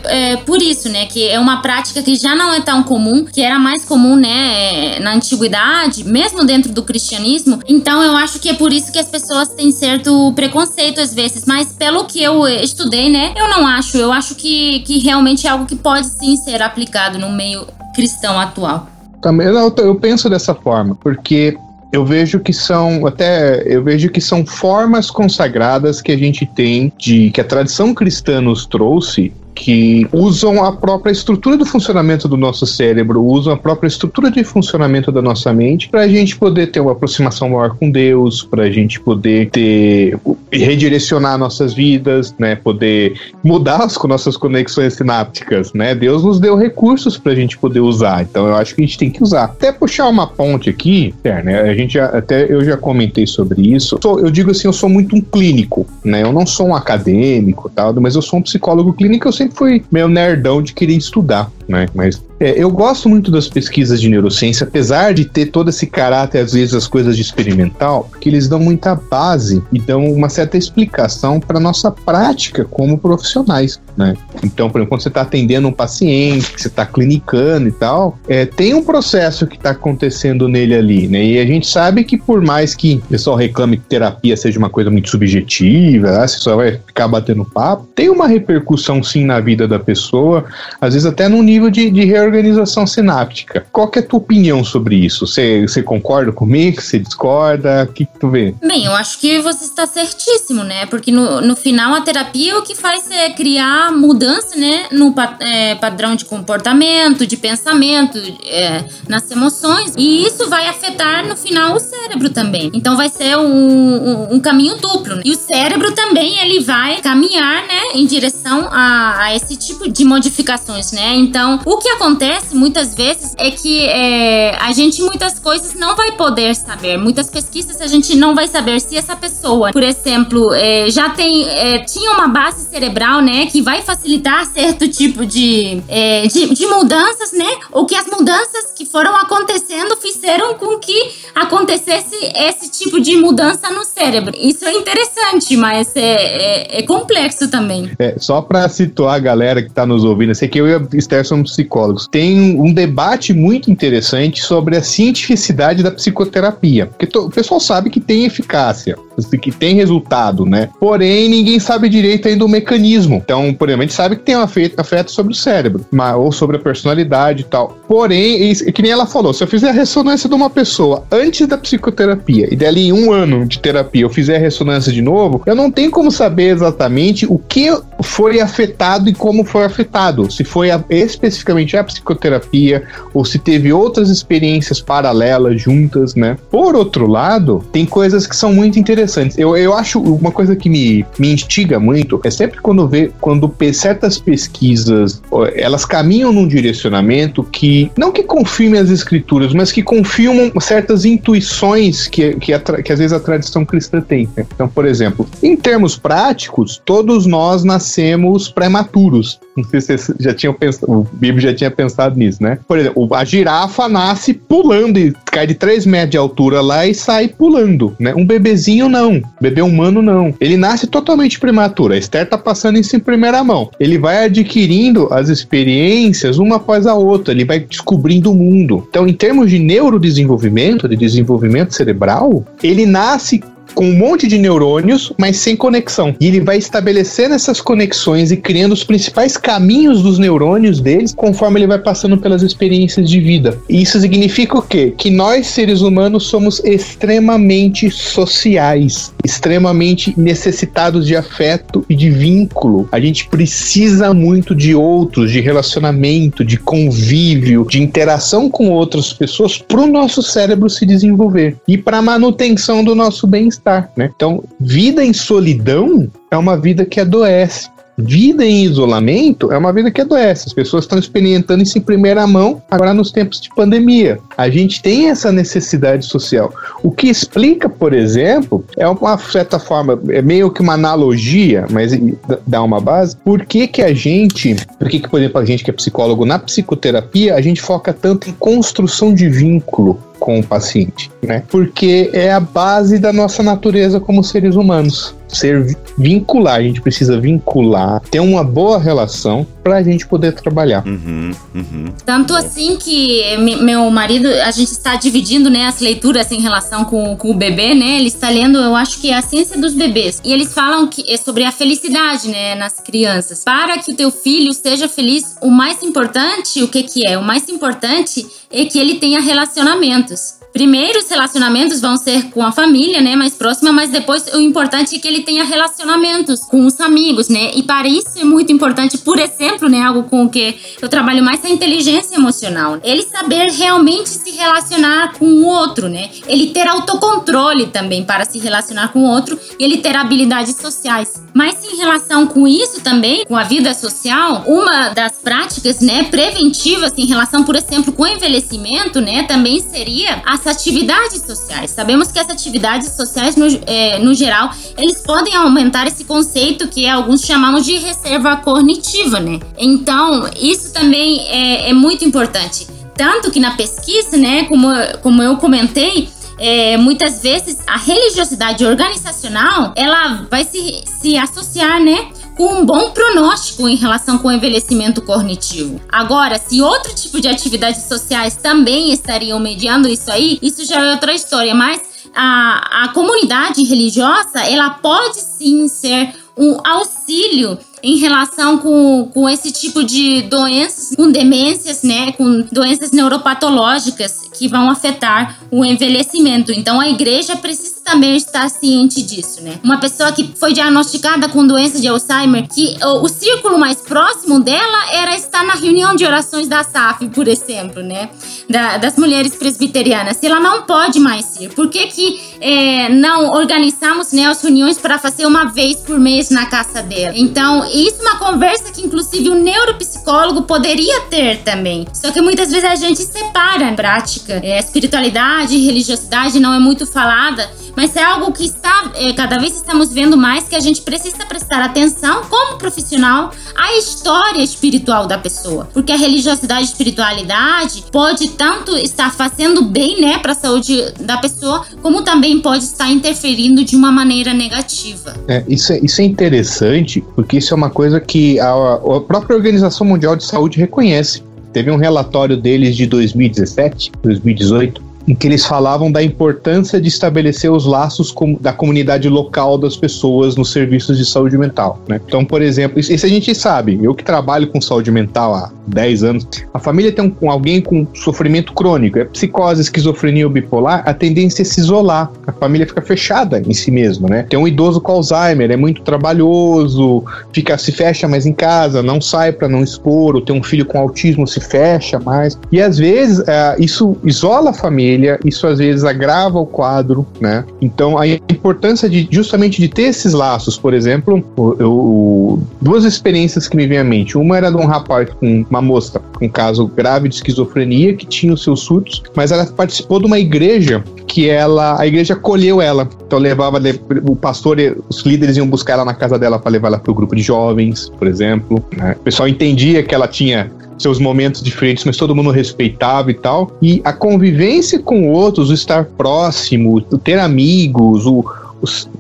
é, por isso, né? Que é uma prática que já não é tão comum, que era mais comum, né? Na antiguidade, mesmo dentro do cristianismo. Então eu acho que é por isso que as pessoas têm certo preconceito às vezes. Mas pelo que eu estudei, né, eu não acho. Eu acho que, que realmente é algo que pode sim ser aplicado no meio cristão atual. Também eu, eu penso dessa forma, porque eu vejo que são até eu vejo que são formas consagradas que a gente tem de que a tradição cristã nos trouxe que usam a própria estrutura do funcionamento do nosso cérebro, usam a própria estrutura de funcionamento da nossa mente para a gente poder ter uma aproximação maior com Deus, para a gente poder ter redirecionar nossas vidas, né, poder mudar as nossas conexões sinápticas, né? Deus nos deu recursos para a gente poder usar, então eu acho que a gente tem que usar. Até puxar uma ponte aqui, né? A gente já, até eu já comentei sobre isso. Eu digo assim, eu sou muito um clínico, né? Eu não sou um acadêmico, tal, mas eu sou um psicólogo clínico. Eu sempre sempre fui meio nerdão de querer estudar, né? Mas é, eu gosto muito das pesquisas de neurociência, apesar de ter todo esse caráter, às vezes, as coisas de experimental, que eles dão muita base e dão uma certa explicação para nossa prática como profissionais, né? Então, por exemplo, quando você está atendendo um paciente, que você está clinicando e tal, é, tem um processo que está acontecendo nele ali, né? E a gente sabe que por mais que o pessoal reclame que terapia seja uma coisa muito subjetiva, né? você só vai ficar batendo papo, tem uma repercussão sim na vida da pessoa, às vezes até no nível de, de reorganização sináptica. Qual é a tua opinião sobre isso? Você, concorda comigo? Você discorda? O que, que tu vê? Bem, eu acho que você está certíssimo, né? Porque no, no final a terapia o que faz é criar mudança, né? No é, padrão de comportamento, de pensamento, é, nas emoções. E isso vai afetar no final o cérebro também. Então vai ser um, um, um caminho duplo. Né? E o cérebro também ele vai caminhar, né? Em direção a, a esse tipo de modificações, né? Então o que acontece muitas vezes é que é, a gente muitas coisas não vai poder saber. Muitas pesquisas a gente não vai saber se essa pessoa, por exemplo, é, já tem é, tinha uma base cerebral, né, que vai facilitar certo tipo de, é, de, de, mudanças, né? Ou que as mudanças que foram acontecendo fizeram com que acontecesse esse tipo de mudança no cérebro. Isso é interessante, mas é, é, é complexo também. É, só para situar a galera que está nos ouvindo, sei que eu e a Esther somos psicólogos, tem um debate muito interessante sobre a cientificidade da psicoterapia. Porque o pessoal sabe que tem eficácia, que tem resultado, né? Porém, ninguém sabe direito ainda o mecanismo. Então, por exemplo, a gente sabe que tem um afeto, afeto sobre o cérebro, ou sobre a personalidade e tal. Porém, é que nem ela falou, se eu fizer a ressonância de uma pessoa antes da psicoterapia e dali um ano de terapia eu fizer a ressonância de novo, eu não tenho como saber exatamente o que foi afetado e como foi afetado. Se foi a, especificamente a psicoterapia ou se teve outras experiências paralelas juntas, né? Por outro lado, tem coisas que são muito interessantes. Eu, eu acho uma coisa que me, me instiga muito é sempre quando vê quando certas pesquisas elas caminham num direcionamento que não que confirme as escrituras, mas que confirmam certas intuições que, que, a, que às vezes a tradição cristã tem. Né? Então, por exemplo, em termos práticos, todos nós nascemos prematuros. Não sei se vocês já tinham pensado, o Bibo já tinha pensado nisso, né? Por exemplo, a girafa nasce pulando e cai de 3 metros de altura lá e sai pulando, né? Um bebezinho não, bebê humano não. Ele nasce totalmente prematuro. A Esther tá passando isso em primeira mão. Ele vai adquirindo as experiências uma após a outra, ele vai descobrindo o mundo. Então, em termos de neurodesenvolvimento, de desenvolvimento cerebral, ele nasce com um monte de neurônios, mas sem conexão. E ele vai estabelecendo essas conexões e criando os principais caminhos dos neurônios deles conforme ele vai passando pelas experiências de vida. E isso significa o quê? Que nós, seres humanos, somos extremamente sociais, extremamente necessitados de afeto e de vínculo. A gente precisa muito de outros, de relacionamento, de convívio, de interação com outras pessoas para o nosso cérebro se desenvolver e para a manutenção do nosso bem-estar bem-estar, né? Então, vida em solidão é uma vida que adoece. Vida em isolamento é uma vida que adoece. As pessoas estão experimentando isso em primeira mão agora nos tempos de pandemia. A gente tem essa necessidade social. O que explica, por exemplo, é uma certa forma, é meio que uma analogia, mas dá uma base. Por que, que a gente, por que, que, por exemplo, a gente que é psicólogo na psicoterapia, a gente foca tanto em construção de vínculo? Com o paciente, né? Porque é a base da nossa natureza como seres humanos. Ser vincular, a gente precisa vincular, ter uma boa relação para a gente poder trabalhar. Uhum, uhum. Tanto assim que meu marido, a gente está dividindo né, as leituras em relação com, com o bebê, né? Ele está lendo, eu acho que é a ciência dos bebês. E eles falam que é sobre a felicidade, né, nas crianças. Para que o teu filho seja feliz, o mais importante, o que que é? O mais importante é que ele tenha relacionamentos. Primeiro, os relacionamentos vão ser com a família, né, mais próxima, mas depois o importante é que ele tenha relacionamentos com os amigos, né? E para isso é muito importante, por exemplo, né, algo com o que eu trabalho mais é a inteligência emocional. Ele saber realmente se relacionar com o outro, né? Ele ter autocontrole também para se relacionar com o outro e ele ter habilidades sociais. Mas em relação com isso também, com a vida social, uma das práticas, né, preventivas em relação, por exemplo, com o envelhecimento, né, também seria as atividades sociais. Sabemos que as atividades sociais, no, é, no geral, eles podem aumentar esse conceito que alguns chamamos de reserva cognitiva, né? Então, isso também é, é muito importante. Tanto que na pesquisa, né, como, como eu comentei, é, muitas vezes a religiosidade organizacional ela vai se, se associar, né? Com um bom pronóstico em relação com o envelhecimento cognitivo. Agora, se outro tipo de atividades sociais também estariam mediando isso aí, isso já é outra história, mas a, a comunidade religiosa, ela pode sim ser um auxílio em relação com, com esse tipo de doenças, com demências, né, com doenças neuropatológicas que vão afetar o envelhecimento. Então a igreja precisa também estar ciente disso, né? Uma pessoa que foi diagnosticada com doença de Alzheimer, que o, o círculo mais próximo dela era estar na reunião de orações da SAF, por exemplo, né? Da, das mulheres presbiterianas. Se ela não pode mais ir, por que, que é, não organizamos né, as reuniões para fazer uma vez por mês na casa dela? Então, isso é uma conversa que, inclusive, o neuropsicólogo poderia ter também. Só que muitas vezes a gente separa a prática. É, a espiritualidade e religiosidade não é muito falada mas é algo que está, é, cada vez estamos vendo mais que a gente precisa prestar atenção como profissional à história espiritual da pessoa, porque a religiosidade e espiritualidade pode tanto estar fazendo bem, né, para a saúde da pessoa, como também pode estar interferindo de uma maneira negativa. É, isso, é, isso é interessante, porque isso é uma coisa que a, a própria Organização Mundial de Saúde reconhece. Teve um relatório deles de 2017, 2018, em que eles falavam da importância de estabelecer os laços com, da comunidade local das pessoas nos serviços de saúde mental. Né? Então, por exemplo, isso, isso, a gente sabe, eu que trabalho com saúde mental há 10 anos, a família tem um, alguém com sofrimento crônico, é psicose, esquizofrenia ou bipolar, a tendência é se isolar, a família fica fechada em si mesma, né? Tem um idoso com Alzheimer, é muito trabalhoso, fica se fecha mais em casa, não sai para não expor, ou tem um filho com autismo, se fecha mais. E às vezes é, isso isola a família família, isso às vezes agrava o quadro, né? Então a importância de justamente de ter esses laços, por exemplo, eu, duas experiências que me vêm à mente. Uma era de um rapaz com uma moça com um caso grave de esquizofrenia que tinha os seus surtos, mas ela participou de uma igreja que ela, a igreja acolheu ela. Então levava o pastor, os líderes iam buscar ela na casa dela para levar ela para o grupo de jovens, por exemplo. Né? O pessoal entendia que ela tinha seus momentos diferentes, mas todo mundo respeitava e tal. E a convivência com outros, o estar próximo, o ter amigos, o,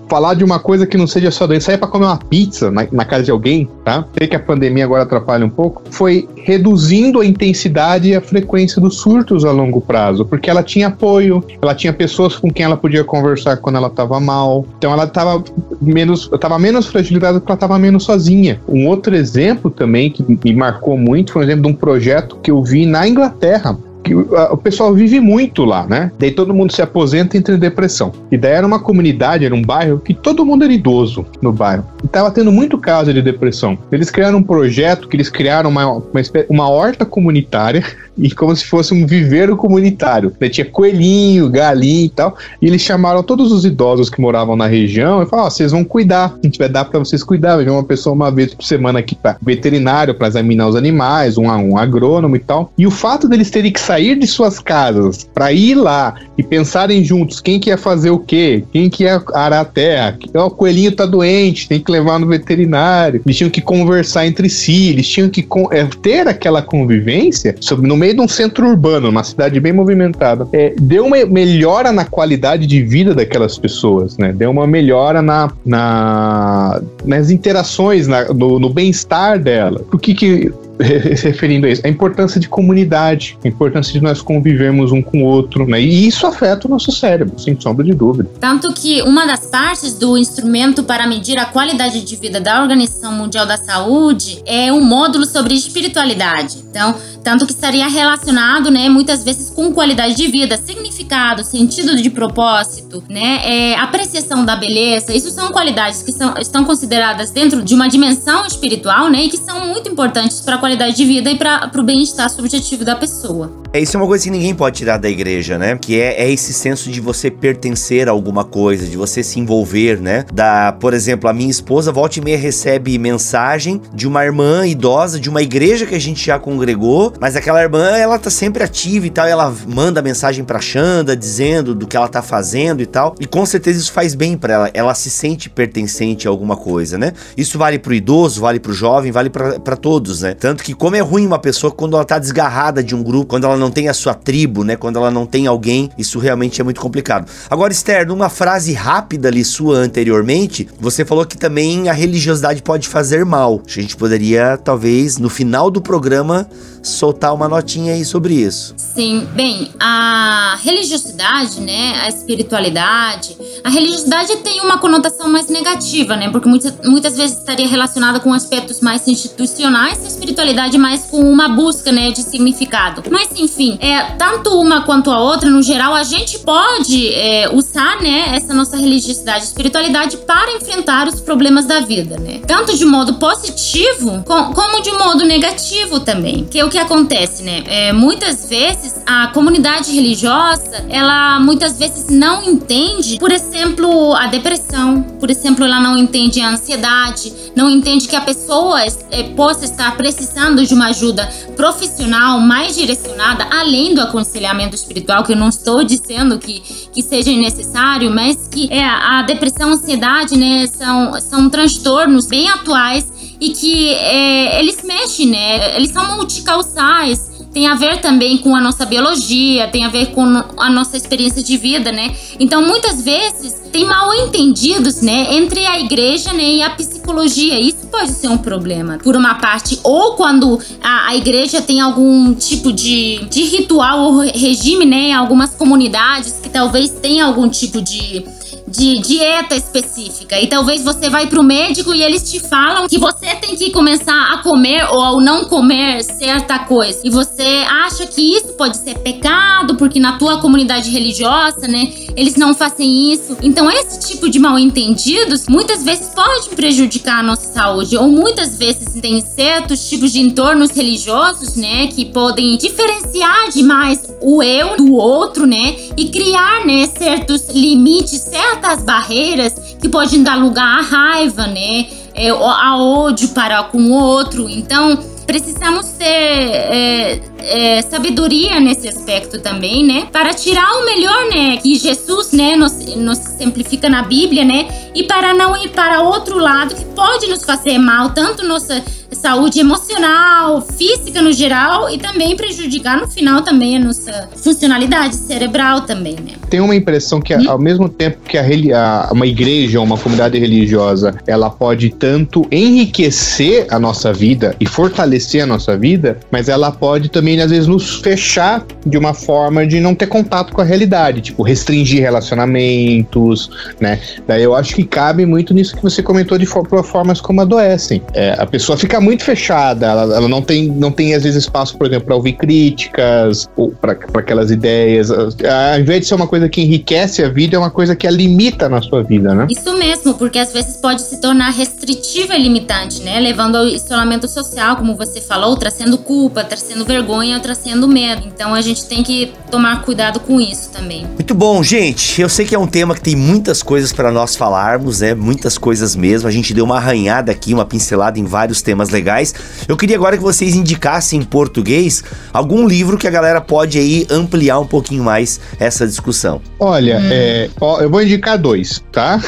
falar de uma coisa que não seja só doença, sair para comer uma pizza na, na, casa de alguém, tá? Sei que a pandemia agora atrapalha um pouco, foi reduzindo a intensidade e a frequência dos surtos a longo prazo, porque ela tinha apoio, ela tinha pessoas com quem ela podia conversar quando ela estava mal, então ela estava menos, estava menos fragilizada porque ela estava menos sozinha. Um outro exemplo também que me marcou muito foi um exemplo de um projeto que eu vi na Inglaterra, que o pessoal vive muito lá, né? Daí todo mundo se aposenta e entra em depressão. E daí era uma comunidade, era um bairro que todo mundo era idoso no bairro. E tava tendo muito caso de depressão. Eles criaram um projeto que eles criaram uma, uma, uma horta comunitária e como se fosse um viveiro comunitário. Daí tinha coelhinho, galinha e tal. E eles chamaram todos os idosos que moravam na região e falaram: oh, vocês vão cuidar. A gente vai dar para vocês cuidar. Vai vir uma pessoa uma vez por semana aqui para veterinário, para examinar os animais, um, um agrônomo e tal. E o fato deles terem que sair de suas casas para ir lá e pensarem juntos quem que ia fazer o quê, quem que ia arar a terra, oh, o coelhinho tá doente, tem que levar no veterinário. Eles tinham que conversar entre si, eles tinham que é, ter aquela convivência sobre no meio de um centro urbano, uma cidade bem movimentada, é, deu uma melhora na qualidade de vida daquelas pessoas, né? Deu uma melhora na, na nas interações, na, no, no bem-estar dela. O que que se referindo a isso, a importância de comunidade, a importância de nós convivermos um com o outro, né? E isso afeta o nosso cérebro, sem sombra de dúvida. Tanto que uma das partes do instrumento para medir a qualidade de vida da Organização Mundial da Saúde é um módulo sobre espiritualidade. Então, tanto que estaria relacionado, né, muitas vezes com qualidade de vida, significado, sentido de propósito, né, é, apreciação da beleza. Isso são qualidades que são, estão consideradas dentro de uma dimensão espiritual, né, e que são muito importantes para qualidade de vida e para o bem-estar subjetivo da pessoa. É, isso é uma coisa que ninguém pode tirar da igreja, né? Que é, é, esse senso de você pertencer a alguma coisa, de você se envolver, né? Da, por exemplo, a minha esposa volta e meia recebe mensagem de uma irmã idosa de uma igreja que a gente já congregou, mas aquela irmã, ela tá sempre ativa e tal, e ela manda mensagem pra Xanda dizendo do que ela tá fazendo e tal. E com certeza isso faz bem para ela, ela se sente pertencente a alguma coisa, né? Isso vale pro idoso, vale pro jovem, vale para todos, né? Tanto que como é ruim uma pessoa quando ela tá desgarrada de um grupo, quando ela não não tem a sua tribo, né? Quando ela não tem alguém, isso realmente é muito complicado. Agora, Esther, numa frase rápida ali sua anteriormente, você falou que também a religiosidade pode fazer mal. A gente poderia, talvez, no final do programa, soltar uma notinha aí sobre isso. Sim, bem, a religiosidade, né, a espiritualidade, a religiosidade tem uma conotação mais negativa, né, porque muitas, muitas vezes estaria relacionada com aspectos mais institucionais, a espiritualidade mais com uma busca, né, de significado. Mas enfim, é tanto uma quanto a outra, no geral, a gente pode é, usar, né, essa nossa religiosidade, espiritualidade para enfrentar os problemas da vida, né, tanto de modo positivo com, como de modo negativo também, que é o que acontece, né? É, muitas vezes a comunidade religiosa, ela muitas vezes não entende, por exemplo, a depressão, por exemplo, ela não entende a ansiedade, não entende que a pessoa é, possa estar precisando de uma ajuda profissional mais direcionada aprofundada, além do aconselhamento espiritual, que eu não estou dizendo que, que seja necessário, mas que é a depressão, a ansiedade, né, são, são transtornos bem atuais e que é, eles mexem, né? Eles são multicausais tem a ver também com a nossa biologia, tem a ver com a nossa experiência de vida, né? Então, muitas vezes tem mal entendidos, né, entre a igreja, né, e a psicologia. Isso pode ser um problema, por uma parte, ou quando a, a igreja tem algum tipo de, de ritual ou regime, né, em algumas comunidades que talvez tenha algum tipo de de dieta específica. E talvez você vai pro médico e eles te falam que você tem que começar a comer ou não comer certa coisa. E você acha que isso pode ser pecado, porque na tua comunidade religiosa, né, eles não fazem isso. Então esse tipo de mal entendidos muitas vezes pode prejudicar a nossa saúde. Ou muitas vezes tem certos tipos de entornos religiosos, né, que podem diferenciar demais o eu do outro, né, e criar, né, certos limites, certas barreiras que podem dar lugar à raiva, né? É, a ódio para com o outro. Então, precisamos ter é, é, sabedoria nesse aspecto também, né? Para tirar o melhor, né? Que Jesus, né, nos, nos simplifica na Bíblia, né? E para não ir para outro lado que pode nos fazer mal, tanto nossa saúde emocional, física no geral e também prejudicar no final também a nossa funcionalidade cerebral também, né? Tem uma impressão que ao mesmo tempo que a, a, uma igreja ou uma comunidade religiosa, ela pode tanto enriquecer a nossa vida e fortalecer a nossa vida, mas ela pode também às vezes nos fechar de uma forma de não ter contato com a realidade, tipo restringir relacionamentos, né? Daí eu acho que cabe muito nisso que você comentou de formas como adoecem. É, a pessoa fica muito fechada, ela, ela, não, tem, não tem às vezes espaço, por exemplo, para ouvir críticas ou para aquelas ideias. Ao invés de ser uma coisa que enriquece a vida, é uma coisa que a limita na sua vida, né? Isso mesmo, porque às vezes pode se tornar restritiva e limitante, né? Levando ao isolamento social, como você falou, trazendo culpa, trazendo vergonha, trazendo medo. Então a gente tem que tomar cuidado com isso também. Muito bom, gente. Eu sei que é um tema que tem muitas coisas para nós falarmos, né? Muitas coisas mesmo. A gente deu uma arranhada aqui, uma pincelada em vários temas legais. Eu queria agora que vocês indicassem em português algum livro que a galera pode aí ampliar um pouquinho mais essa discussão. Olha, hum. é, ó, eu vou indicar dois, tá?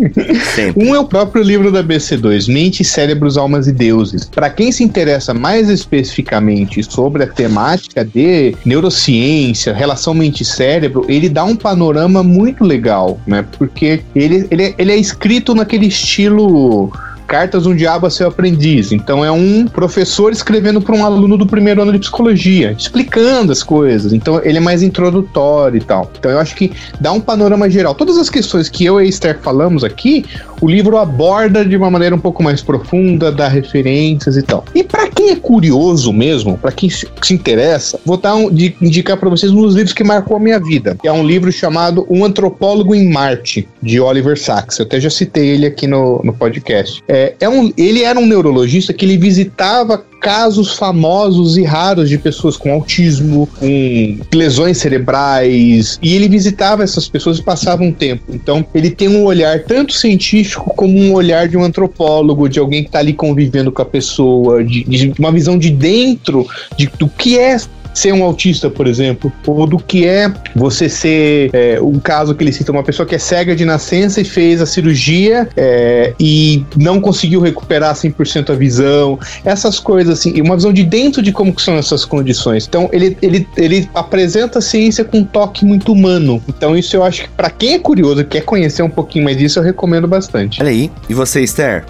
um é o próprio livro da BC2, Mente, Cérebros, Almas e Deuses. Para quem se interessa mais especificamente sobre a temática de neurociência, relação mente-cérebro, ele dá um panorama muito legal, né? Porque ele, ele, ele é escrito naquele estilo Cartas um Diabo a Seu Aprendiz. Então é um professor escrevendo para um aluno do primeiro ano de psicologia, explicando as coisas. Então ele é mais introdutório e tal. Então eu acho que dá um panorama geral. Todas as questões que eu e a Esther falamos aqui, o livro aborda de uma maneira um pouco mais profunda, dá referências e tal. E para quem é curioso mesmo, para quem se, se, interessa, vou dar um, de, indicar para vocês um dos livros que marcou a minha vida. É um livro chamado Um Antropólogo em Marte, de Oliver Sacks. Eu até já citei ele aqui no, no podcast. É, é, um, ele era um neurologista que ele visitava casos famosos e raros de pessoas com autismo, com lesões cerebrais, e ele visitava essas pessoas e passava um tempo. Então, ele tem um olhar tanto científico como um olhar de um antropólogo, de alguém que está ali convivendo com a pessoa, de, de uma visão de dentro de, do que é ser um autista, por exemplo, ou do que é você ser é, um caso que ele cita, uma pessoa que é cega de nascença e fez a cirurgia é, e não conseguiu recuperar 100% a visão, essas coisas assim, e uma visão de dentro de como são essas condições. Então, ele, ele, ele apresenta a ciência com um toque muito humano. Então, isso eu acho que para quem é curioso, quer conhecer um pouquinho mais disso, eu recomendo bastante. Olha aí. E você, Esther?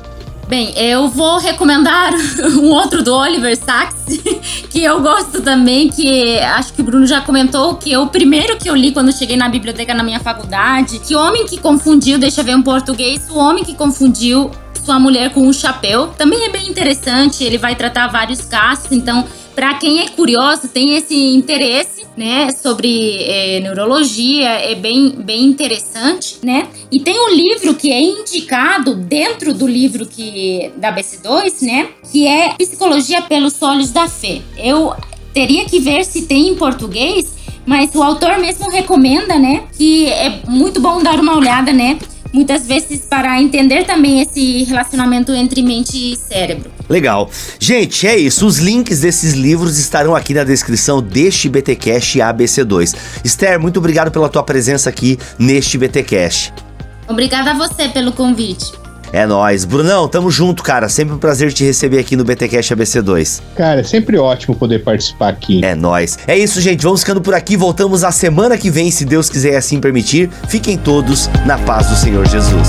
Bem, eu vou recomendar um outro do Oliver Sacks, que eu gosto também, que acho que o Bruno já comentou, que é o primeiro que eu li quando cheguei na biblioteca na minha faculdade. Que homem que confundiu, deixa eu ver um português, o homem que confundiu sua mulher com um chapéu. Também é bem interessante, ele vai tratar vários casos, então para quem é curioso, tem esse interesse, né, sobre é, neurologia, é bem, bem interessante, né? E tem um livro que é indicado dentro do livro que da BC2, né, que é Psicologia pelos Olhos da Fé. Eu teria que ver se tem em português, mas o autor mesmo recomenda, né, que é muito bom dar uma olhada, né, muitas vezes para entender também esse relacionamento entre mente e cérebro. Legal. Gente, é isso. Os links desses livros estarão aqui na descrição deste BTcast ABC2. Esther, muito obrigado pela tua presença aqui neste BTcast. Obrigada a você pelo convite. É nóis. Brunão, tamo junto, cara. Sempre um prazer te receber aqui no BTcast ABC2. Cara, é sempre ótimo poder participar aqui. É nóis. É isso, gente. Vamos ficando por aqui. Voltamos a semana que vem, se Deus quiser assim permitir. Fiquem todos na paz do Senhor Jesus.